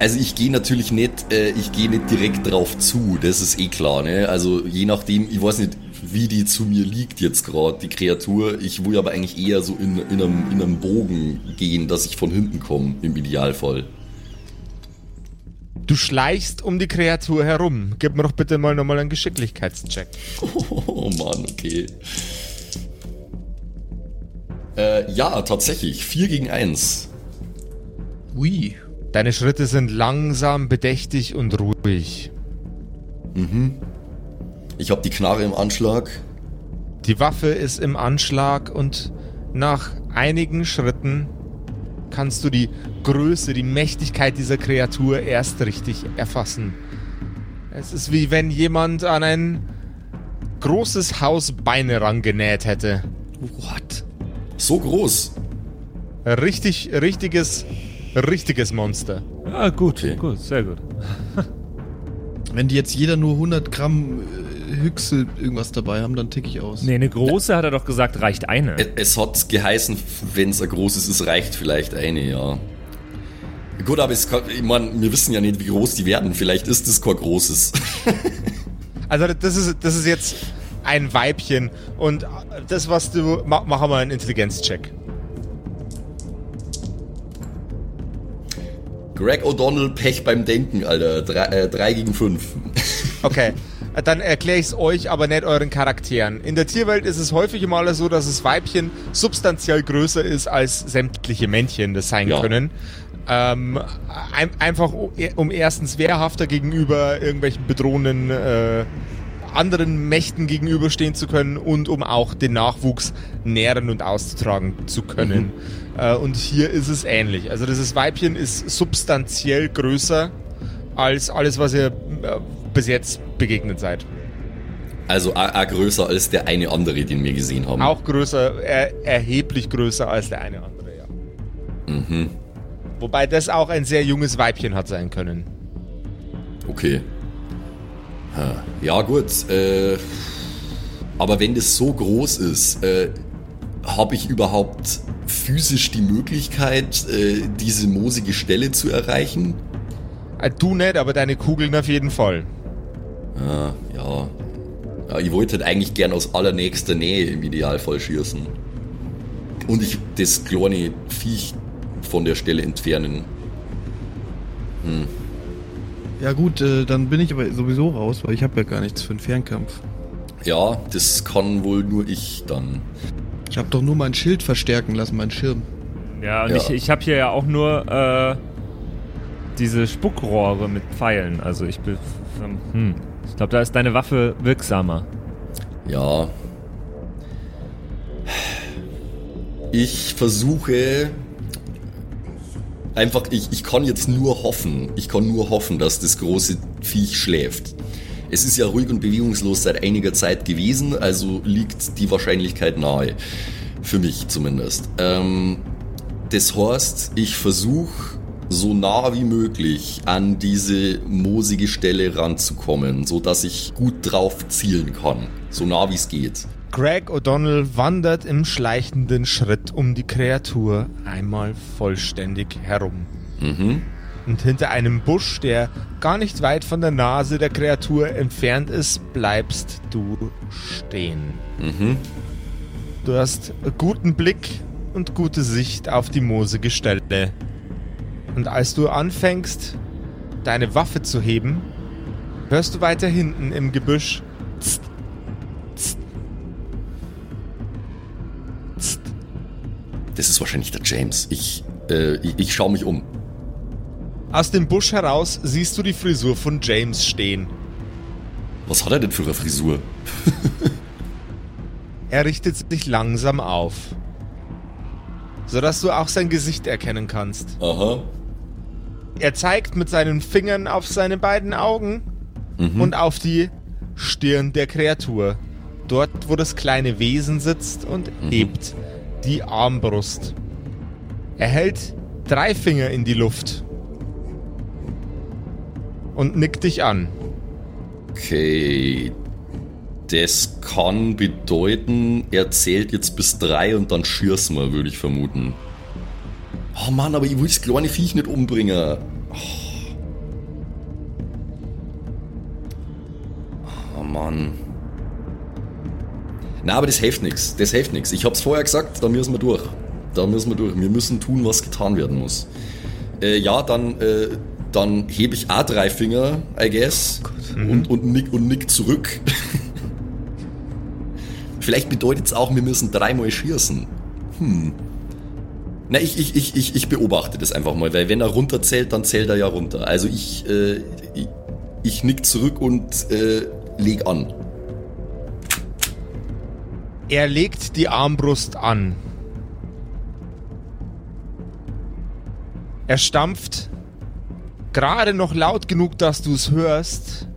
Also ich gehe natürlich nicht, äh, ich gehe nicht direkt drauf zu, das ist eh klar, ne? Also je nachdem, ich weiß nicht, wie die zu mir liegt jetzt gerade, die Kreatur. Ich will aber eigentlich eher so in, in, einem, in einem Bogen gehen, dass ich von hinten komme, im Idealfall. Du schleichst um die Kreatur herum. Gib mir doch bitte mal nochmal einen Geschicklichkeitscheck. Oh Mann, okay. Äh, ja, tatsächlich. 4 gegen 1. Ui. Deine Schritte sind langsam, bedächtig und ruhig. Ich habe die Knarre im Anschlag. Die Waffe ist im Anschlag und nach einigen Schritten kannst du die Größe, die Mächtigkeit dieser Kreatur erst richtig erfassen. Es ist wie wenn jemand an ein großes Haus Beine rangenäht hätte. What? So groß. Richtig, richtiges, richtiges Monster. Ah, gut, Okay. gut, sehr gut. Wenn die jetzt jeder nur 100 Gramm äh, Hüchsel irgendwas dabei haben, dann tick ich aus. Nee, eine große hat er doch gesagt, reicht eine. Es, hat geheißen, wenn es ein großes ist, reicht vielleicht eine, ja. Gut, aber es kann, ich mein, wir wissen ja nicht, wie groß die werden. Vielleicht ist es kein großes. Also das ist, das ist jetzt ein Weibchen und das, was du... Ma, mach mal einen Intelligenzcheck. Greg O'Donnell, Pech beim Denken, Alter. Drei, äh, drei gegen fünf. Okay, dann erkläre ich es euch, aber nicht euren Charakteren. In der Tierwelt ist es häufig mal so, dass das Weibchen substanziell größer ist als sämtliche Männchen das sein Ja. können. Ähm, ein, einfach um, erstens wehrhafter gegenüber irgendwelchen bedrohenden äh, anderen Mächten gegenüberstehen zu können und um auch den Nachwuchs nähren und auszutragen zu können. Äh, und hier ist es ähnlich. Also dieses Weibchen ist substanziell größer als alles, was ihr äh, bis jetzt begegnet seid. Also a, größer als der eine andere, den wir gesehen haben. Auch größer, er, erheblich größer als der eine andere, ja. Mhm. Wobei das auch ein sehr junges Weibchen hat sein können. Okay. Ja, gut. Äh, Aber wenn das so groß ist, äh, habe ich überhaupt physisch die Möglichkeit, äh, diese moosige Stelle zu erreichen? Äh, Du nicht, aber deine Kugeln auf jeden Fall. Ja, ja. ja ich wollte halt eigentlich gern aus allernächster Nähe im Idealfall schießen. Und ich das kleine Viech von der Stelle entfernen. Ja gut, äh, dann bin ich aber sowieso raus, weil ich habe ja gar nichts für einen Fernkampf. Ja, das kann wohl nur ich dann. Ich habe doch nur mein Schild verstärken lassen, mein Schirm. Ja, und Ja. ich, ich habe hier ja auch nur äh, diese Spuckrohre mit Pfeilen. Also ich bin. Hm. Ich glaube, da ist deine Waffe wirksamer. Ja. Ich versuche einfach, ich, ich kann jetzt nur hoffen, ich kann nur hoffen, dass das große Viech schläft. Es ist ja ruhig und bewegungslos seit einiger Zeit gewesen, also liegt die Wahrscheinlichkeit nahe. Für mich zumindest. Ähm, das heißt, ich versuche so nah wie möglich an diese moosige Stelle ranzukommen, so dass ich gut drauf zielen kann. So nah wie es geht. Greg O'Donnell wandert im schleichenden Schritt um die Kreatur einmal vollständig herum. Mhm. Und hinter einem Busch, der gar nicht weit von der Nase der Kreatur entfernt ist, bleibst du stehen. Mhm. Du hast guten Blick und gute Sicht auf die moosige Stelle. Und als du anfängst, deine Waffe zu heben, hörst du weiter hinten im Gebüsch Tst, tst, tst. Das ist wahrscheinlich der James. Ich, äh, ich, ich schaue mich um. Aus dem Busch heraus siehst du die Frisur von James stehen. Was hat er denn für eine Frisur? Er richtet sich langsam auf, sodass du auch sein Gesicht erkennen kannst. Aha. Er zeigt mit seinen Fingern auf seine beiden Augen und auf die Stirn der Kreatur. Dort, wo das kleine Wesen sitzt und hebt die Armbrust. Er hält drei Finger in die Luft und nickt dich an. Okay. Das kann bedeuten, er zählt jetzt bis drei und dann schießen wir, würde ich vermuten. Oh Mann, aber ich will das kleine Viech nicht umbringen. Oh, oh Mann. Na, aber das hilft nichts. Das hilft nichts. Ich hab's vorher gesagt, da müssen wir durch. Da müssen wir durch. Wir müssen tun, was getan werden muss. Äh, ja, dann, äh, dann hebe ich auch drei Finger, I guess, und, und, nick, und nick zurück. Vielleicht bedeutet es auch, wir müssen dreimal schießen. Hm. Na, ich, ich, ich, ich, ich beobachte das einfach mal, weil wenn er runterzählt, dann zählt er ja runter. Also ich, äh, ich, ich nick zurück und äh, leg an. Er legt die Armbrust an. Er stampft, gerade noch laut genug, dass du es hörst,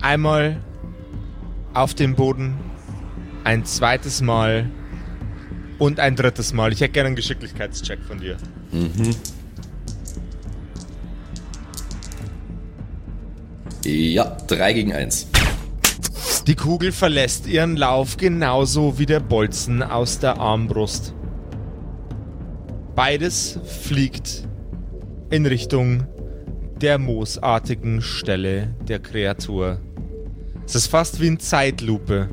einmal auf den Boden, ein zweites Mal und ein drittes Mal. Ich hätte gerne einen Geschicklichkeitscheck von dir. Ja, drei gegen eins. Die Kugel verlässt ihren Lauf genauso wie der Bolzen aus der Armbrust. Beides fliegt in Richtung der moosartigen Stelle der Kreatur. Es ist fast wie in Zeitlupe.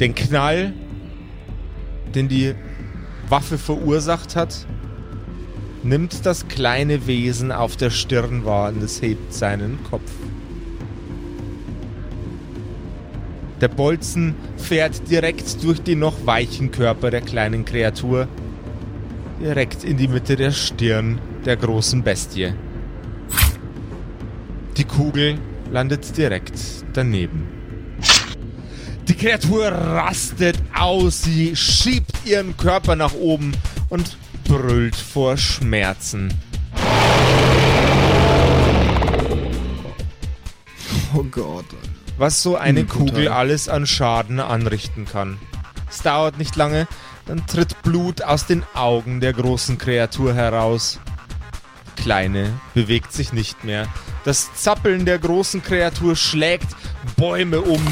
Den Knall, den die Waffe verursacht hat, nimmt das kleine Wesen auf der Stirn wahr und es hebt seinen Kopf. Der Bolzen fährt direkt durch den noch weichen Körper der kleinen Kreatur, direkt in die Mitte der Stirn der großen Bestie. Die Kugel landet direkt daneben. Die Kreatur rastet aus, sie schiebt ihren Körper nach oben und brüllt vor Schmerzen. Oh Gott. was so eine Hm. Kugel alles an Schaden anrichten kann. Es dauert nicht lange, dann tritt Blut aus den Augen der großen Kreatur heraus. Die Kleine bewegt sich nicht mehr. Das Zappeln der großen Kreatur schlägt Bäume um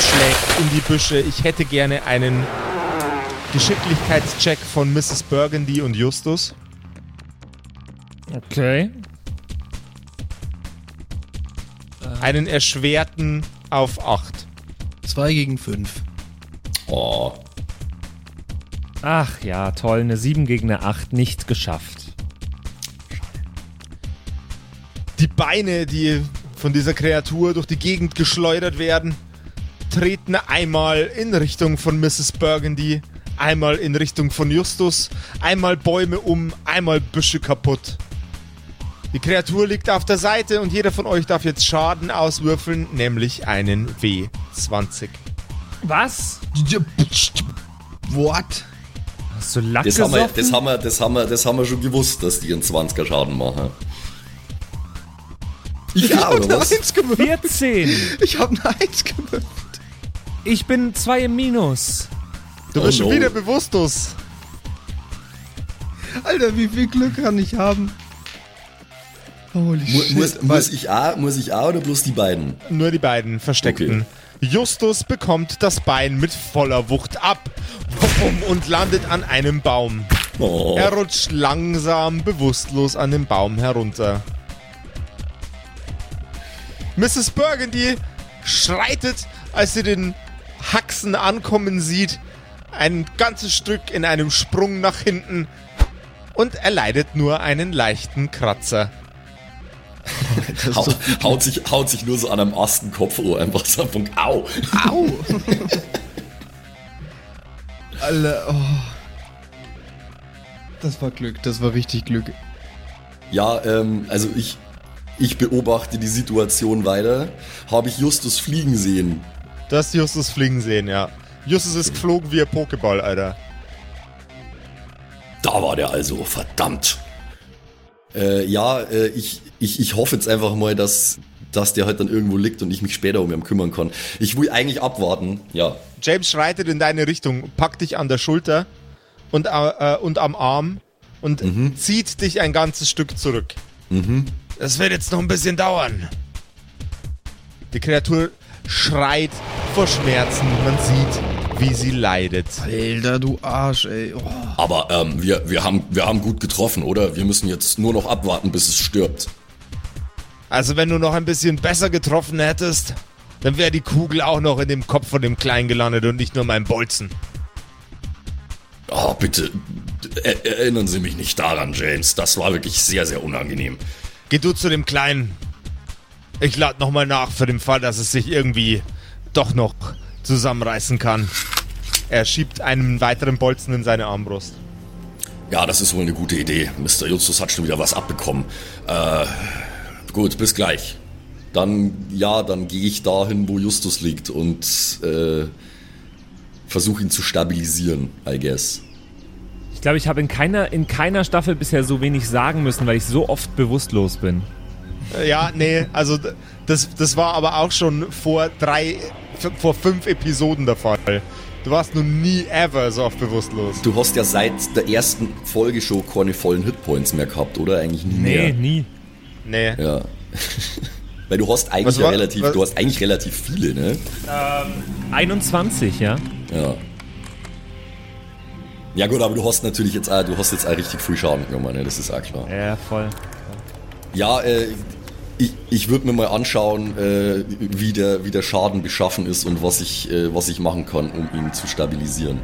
schlägt in die Büsche. Ich hätte gerne einen Geschicklichkeitscheck von Mrs. Burgundy und Justus. Okay. Einen erschwerten auf 8. Zwei gegen fünf. Oh, Ach ja, toll. Eine 7 gegen eine 8 nicht geschafft. Die Beine, die von dieser Kreatur durch die Gegend geschleudert werden, treten einmal in Richtung von Mrs. Burgundy, einmal in Richtung von Justus, einmal Bäume um, einmal Büsche kaputt. Die Kreatur liegt auf der Seite und jeder von euch darf jetzt Schaden auswürfeln, nämlich einen W20. Was? What? Hast du Lack das haben, wir, das, haben wir, das, haben wir, das haben wir schon gewusst, dass die einen 20er Schaden machen. Ich auch, oder was? Eins gewürfelt. 14. Ich habe eine Eins gewürfelt. Ich bin 2 im Minus. Du Oh bist schon no. wieder bewusstlos. Alter, wie viel Glück kann ich haben? Holy Mu- shit. Muss, muss, ich auch, muss ich auch oder bloß die beiden? Nur die beiden Versteckten. Justus bekommt das Bein mit voller Wucht ab und landet an einem Baum. Oh. Er rutscht langsam bewusstlos an dem Baum herunter. Mrs. Burgundy schreitet, als sie den Haxen ankommen sieht, ein ganzes Stück in einem Sprung nach hinten und erleidet nur einen leichten Kratzer. Hau, haut, sich, haut sich nur so an einem Asten Kopfohr einfach so von Au. Au! Alter, oh. Das war Glück, das war richtig Glück. Ja, ähm, also ich, ich beobachte die Situation weiter. Habe ich Justus fliegen sehen? Du hast Justus fliegen sehen, ja. Justus ist geflogen wie ein Pokéball, Alter. Da war der also, verdammt. Äh, ja, äh, ich, ich, ich hoffe jetzt einfach mal, dass, dass der halt dann irgendwo liegt und ich mich später um ihn kümmern kann. Ich will eigentlich abwarten, ja. James schreitet in deine Richtung, packt dich an der Schulter und, äh, und am Arm und zieht dich ein ganzes Stück zurück. Das wird jetzt noch ein bisschen dauern. Die Kreatur schreit vor Schmerzen. Man sieht, wie sie leidet. Alter, du Arsch, ey. Oh. Aber ähm, wir, wir, haben, wir haben gut getroffen, oder? Wir müssen jetzt nur noch abwarten, bis es stirbt. Also wenn du noch ein bisschen besser getroffen hättest, dann wäre die Kugel auch noch in dem Kopf von dem Kleinen gelandet und nicht nur mein Bolzen. Oh, bitte, er, erinnern Sie mich nicht daran, James. Das war wirklich sehr, sehr unangenehm. Geh du zu dem Kleinen. Ich lade nochmal nach für den Fall, dass es sich irgendwie doch noch zusammenreißen kann. Er schiebt einen weiteren Bolzen in seine Armbrust. Ja, das ist wohl eine gute Idee. Mr. Justus hat schon wieder was abbekommen. Äh, gut, bis gleich. Dann, ja, dann gehe ich dahin, wo Justus liegt und äh, versuche ihn zu stabilisieren, I guess. Ich glaube, ich habe in keiner, in keiner Staffel bisher so wenig sagen müssen, weil ich so oft bewusstlos bin. Ja, nee, also das, das war aber auch schon vor drei, vor fünf Episoden der Fall. Du warst nun nie ever so oft bewusstlos. Du hast ja seit der ersten Folge schon keine vollen Hitpoints mehr gehabt, oder? Eigentlich nie Nee, mehr. nie. Nee. Ja. Weil du hast eigentlich Was ja relativ, was- du hast eigentlich relativ viele, ne? 21, ja. Ja. Ja gut, aber du hast natürlich jetzt auch, du hast jetzt auch richtig viel Schaden genommen, ne? Das ist auch klar. Ja, voll. Ja, äh, ich, ich würde mir mal anschauen, äh, wie, der, wie der Schaden beschaffen ist und was ich, äh, was ich machen kann, um ihn zu stabilisieren.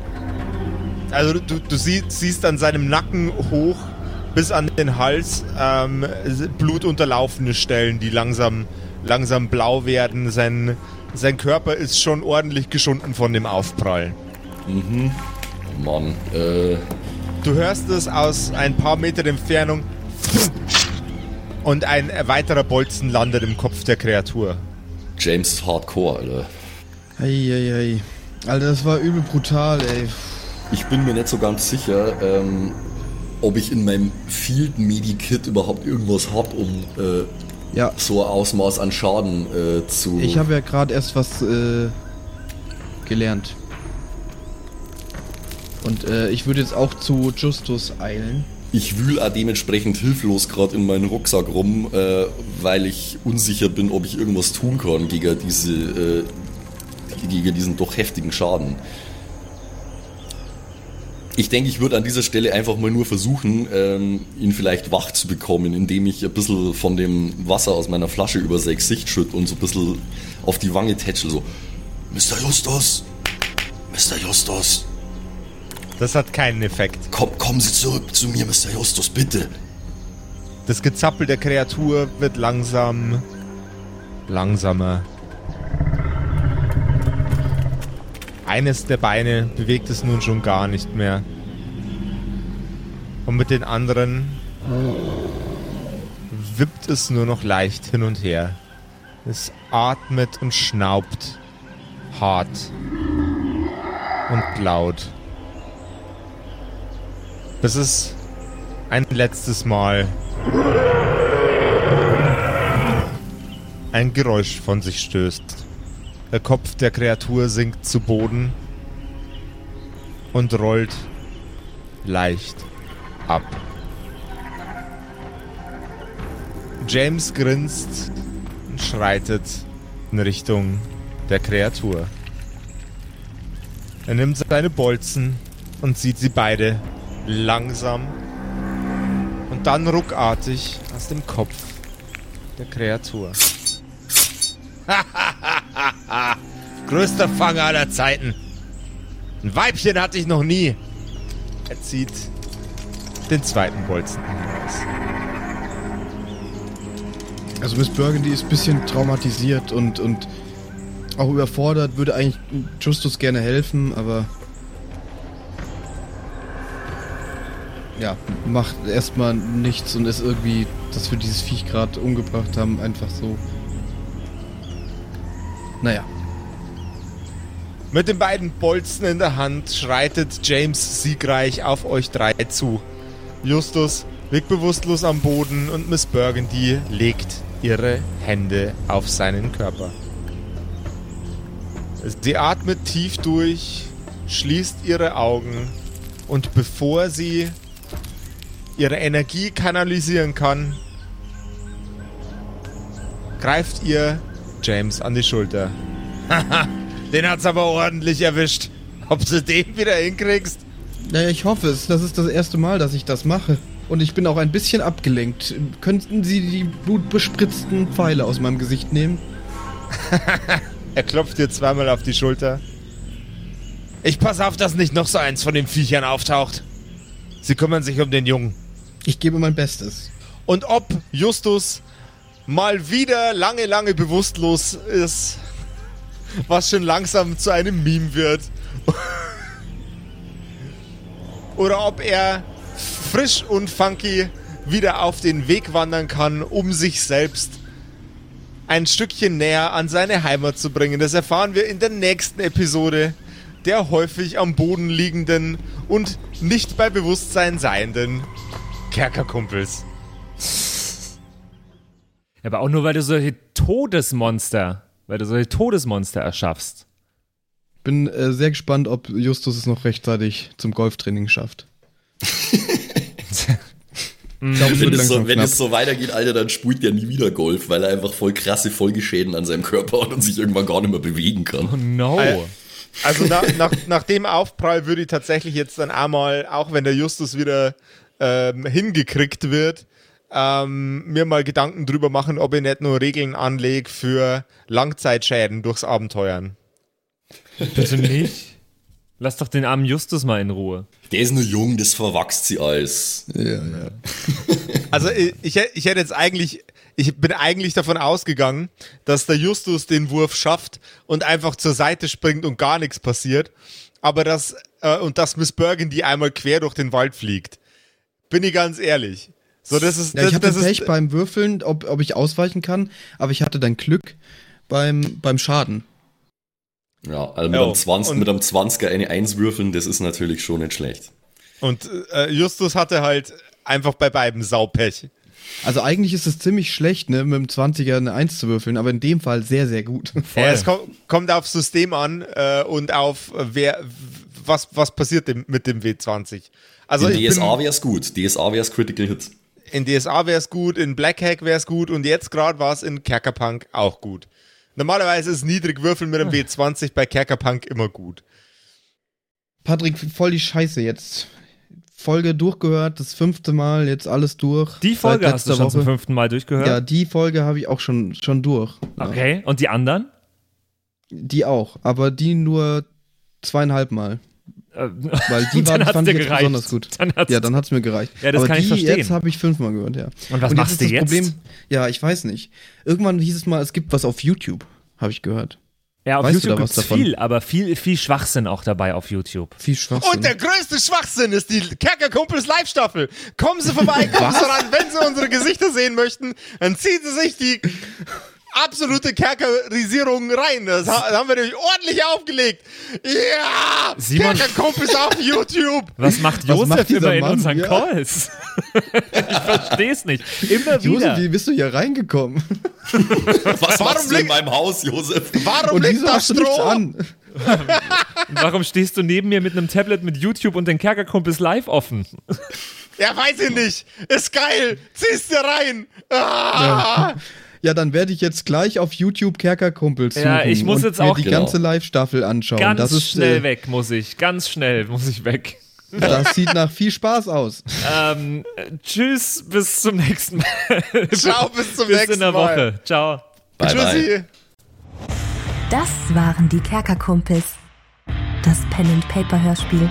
Also du, du sie, siehst an seinem Nacken hoch bis an den Hals ähm, blutunterlaufene Stellen, die langsam, langsam blau werden. Sein, sein Körper ist schon ordentlich geschunden von dem Aufprall. Oh Mann, äh, Du hörst es aus ein paar Metern Entfernung und ein weiterer Bolzen landet im Kopf der Kreatur. James Hardcore, Alter. Eieiei. Alter, das war übel brutal, ey. Ich bin mir nicht so ganz sicher, ähm, ob ich in meinem Field Medikit überhaupt irgendwas hab, um äh, Ja, so ein Ausmaß an Schaden äh, zu. ich habe ja gerade erst was äh, gelernt. Und äh, ich würde jetzt auch zu Justus eilen. Ich wühl auch dementsprechend hilflos gerade in meinen Rucksack rum, äh, weil ich unsicher bin, ob ich irgendwas tun kann gegen diese, äh, gegen diesen doch heftigen Schaden. Ich denke, ich würde an dieser Stelle einfach mal nur versuchen, ähm, ihn vielleicht wach zu bekommen, indem ich ein bisschen von dem Wasser aus meiner Flasche über sein Gesicht schütte und so ein bisschen auf die Wange tätschel, so, Mr. Justus, Mr. Justus, Das hat keinen Effekt. komm, kommen Sie zurück zu mir, Mr. Justus, bitte. Das Gezappel der Kreatur wird langsam langsamer. Eines der Beine bewegt es nun schon gar nicht mehr. Und mit den anderen wippt es nur noch leicht hin und her. Es atmet und schnaubt hart und laut. Bis es ein letztes Mal ein Geräusch von sich stößt. Der Kopf der Kreatur sinkt zu Boden und rollt leicht ab. James grinst und schreitet in Richtung der Kreatur. Er nimmt seine Bolzen und sieht sie beide langsam und dann ruckartig aus dem Kopf der Kreatur. Größter Fanger aller Zeiten. Ein Weibchen hatte ich noch nie. Er zieht den zweiten Bolzen heraus. Also Miss Burgundy ist ein bisschen traumatisiert und, und auch überfordert, würde eigentlich Justus gerne helfen, aber ja, macht erstmal nichts und ist irgendwie, dass wir dieses Viech gerade umgebracht haben, einfach so. Naja, Mit den beiden Bolzen in der Hand schreitet James siegreich auf euch drei zu. Justus liegt bewusstlos am Boden und Miss Burgundy legt ihre Hände auf seinen Körper. Sie atmet tief durch, schließt ihre Augen und bevor sie ihre Energie kanalisieren kann, greift ihr James an die Schulter. Haha, den hat's aber ordentlich erwischt. Ob du den wieder hinkriegst? naja, ich hoffe es. Das ist das erste Mal, dass ich das mache. Und ich bin auch ein bisschen abgelenkt. Könnten Sie die blutbespritzten Pfeile aus meinem Gesicht nehmen? Er klopft dir zweimal auf die Schulter. Ich pass auf, dass nicht noch so eins von den Viechern auftaucht. Sie kümmern sich um den Jungen. Ich gebe mein Bestes. Und ob Justus mal wieder lange, lange bewusstlos ist, was schon langsam zu einem Meme wird, oder ob er frisch und funky wieder auf den Weg wandern kann, um sich selbst ein Stückchen näher an seine Heimat zu bringen. Das erfahren wir in der nächsten Episode der häufig am Boden liegenden und nicht bei Bewusstsein seienden Kerkerkumpels. Aber auch nur, weil du solche Todesmonster, weil du solche Todesmonster erschaffst. Bin äh, sehr gespannt, ob Justus es noch rechtzeitig zum Golftraining schafft. Ich glaube, es Wenn es, so, wenn es so weitergeht, Alter, dann spielt der nie wieder Golf, weil er einfach voll krasse Folgeschäden an seinem Körper hat und sich irgendwann gar nicht mehr bewegen Oh kann. no. Äh, Also nach, nach, nach dem Aufprall würde ich tatsächlich jetzt dann einmal, auch wenn der Justus wieder ähm, hingekriegt wird, ähm, mir mal Gedanken drüber machen, ob ich nicht nur Regeln anlege für Langzeitschäden durchs Abenteuern. Bitte nicht. Lass doch den armen Justus mal in Ruhe. Der ist nur jung, das verwachst sie alles. Ja, ja. Also ich, ich, ich hätte jetzt eigentlich, ich bin eigentlich davon ausgegangen, dass der Justus den Wurf schafft und einfach zur Seite springt und gar nichts passiert. Aber das, äh, und dass Miss Burgundy einmal quer durch den Wald fliegt. Bin ich ganz ehrlich. So, das ist, ja das, ich hatte das Pech ist, beim Würfeln, ob, ob ich ausweichen kann, aber ich hatte dann Glück beim, beim Schaden. Ja, also mit, Ja, einem 20, und- mit einem 20er eine 1 würfeln, das ist natürlich schon nicht schlecht. Und äh, Justus hatte halt einfach bei beiden Saupech. Also eigentlich ist es ziemlich schlecht, ne, mit dem 20er eine 1 zu würfeln, aber in dem Fall sehr, sehr gut. Ja, es kommt, kommt aufs System an äh, und auf wer, was, was passiert dem, mit dem W20. Also in DSA wäre es gut. DSA wäre es Critical Hit. in DSA wäre es gut, in Black Hack wäre es gut und jetzt gerade war es in Kerkerpunk auch gut. Normalerweise ist niedrig Würfeln mit einem W20 bei Kerkerpunk immer gut. Patrick, voll die Scheiße jetzt. Folge durchgehört, das fünfte Mal, jetzt alles durch. Die Folge hast du schon zum Woche. fünften Mal durchgehört? Ja, die Folge habe ich auch schon, schon durch. Ja, Okay, und die anderen? Die auch, aber die nur zweieinhalb Mal. Äh, Weil die hat's fand ich jetzt gereicht. besonders gut. Dann ja, dann hat's mir gereicht. Ja, das aber kann ich die verstehen. jetzt habe ich fünfmal gehört, ja. Und was jetzt machst ist du das jetzt? Problem, ja, ich weiß nicht. Irgendwann hieß es mal, es gibt was auf YouTube, habe ich gehört. Ja, auf Weißt YouTube gibt's davon? viel, aber viel, viel Schwachsinn auch dabei auf YouTube. Viel Schwachsinn. Und der größte Schwachsinn ist die Kerkerkumpels Live-Staffel. Kommen Sie vorbei, kommen Sie ran. Wenn Sie unsere Gesichter sehen möchten, dann ziehen Sie sich die absolute Kerkerisierung rein. Das ha- haben wir nämlich ordentlich aufgelegt. Ja! Simon- Kerkerkumpels auf YouTube. Was macht Was Josef macht dieser immer in Mann? unseren Ja. Calls? ich versteh's nicht. Immer wieder. Josef, wie bist du hier reingekommen? Was Warum machst du in meinem Haus, Josef? Warum Und liegt da du Stroh? an? Warum stehst du neben mir mit einem Tablet mit YouTube und den Kerkerkumpels live offen? Ja, weiß ich nicht. Ist geil. Zieh's dir rein. Ah. Ja, dann werde ich jetzt gleich auf YouTube Kerkerkumpels suchen Ja, ich muss und jetzt mir auch- die Genau. ganze Live-Staffel anschauen. Ganz das ist, schnell äh, weg muss ich. Ganz schnell muss ich weg. Das sieht nach viel Spaß aus. Ähm, äh, tschüss, bis zum nächsten Mal. Ciao, bis zum bis nächsten in der Mal. Woche. Ciao. Bye, bye. Tschüssi. Das waren die Kerkerkumpels. Das Pen and Paper Hörspiel.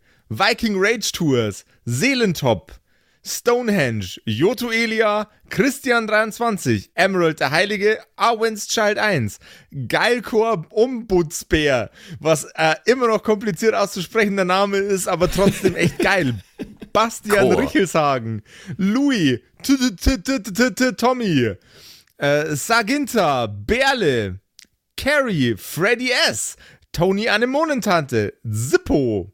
Viking Rage Tours, Seelentop, Stonehenge, Joto Elia, Christian23, Emerald der Heilige, Arwen's Child 1, Geilkor Ombudsbär, was äh, immer noch kompliziert auszusprechender Name ist, aber trotzdem echt geil. Bastian Chor. Richelshagen, Louis, Tommy, äh, Saginta, Berle, Carrie, Freddy S., Tony Anemonentante, Zippo,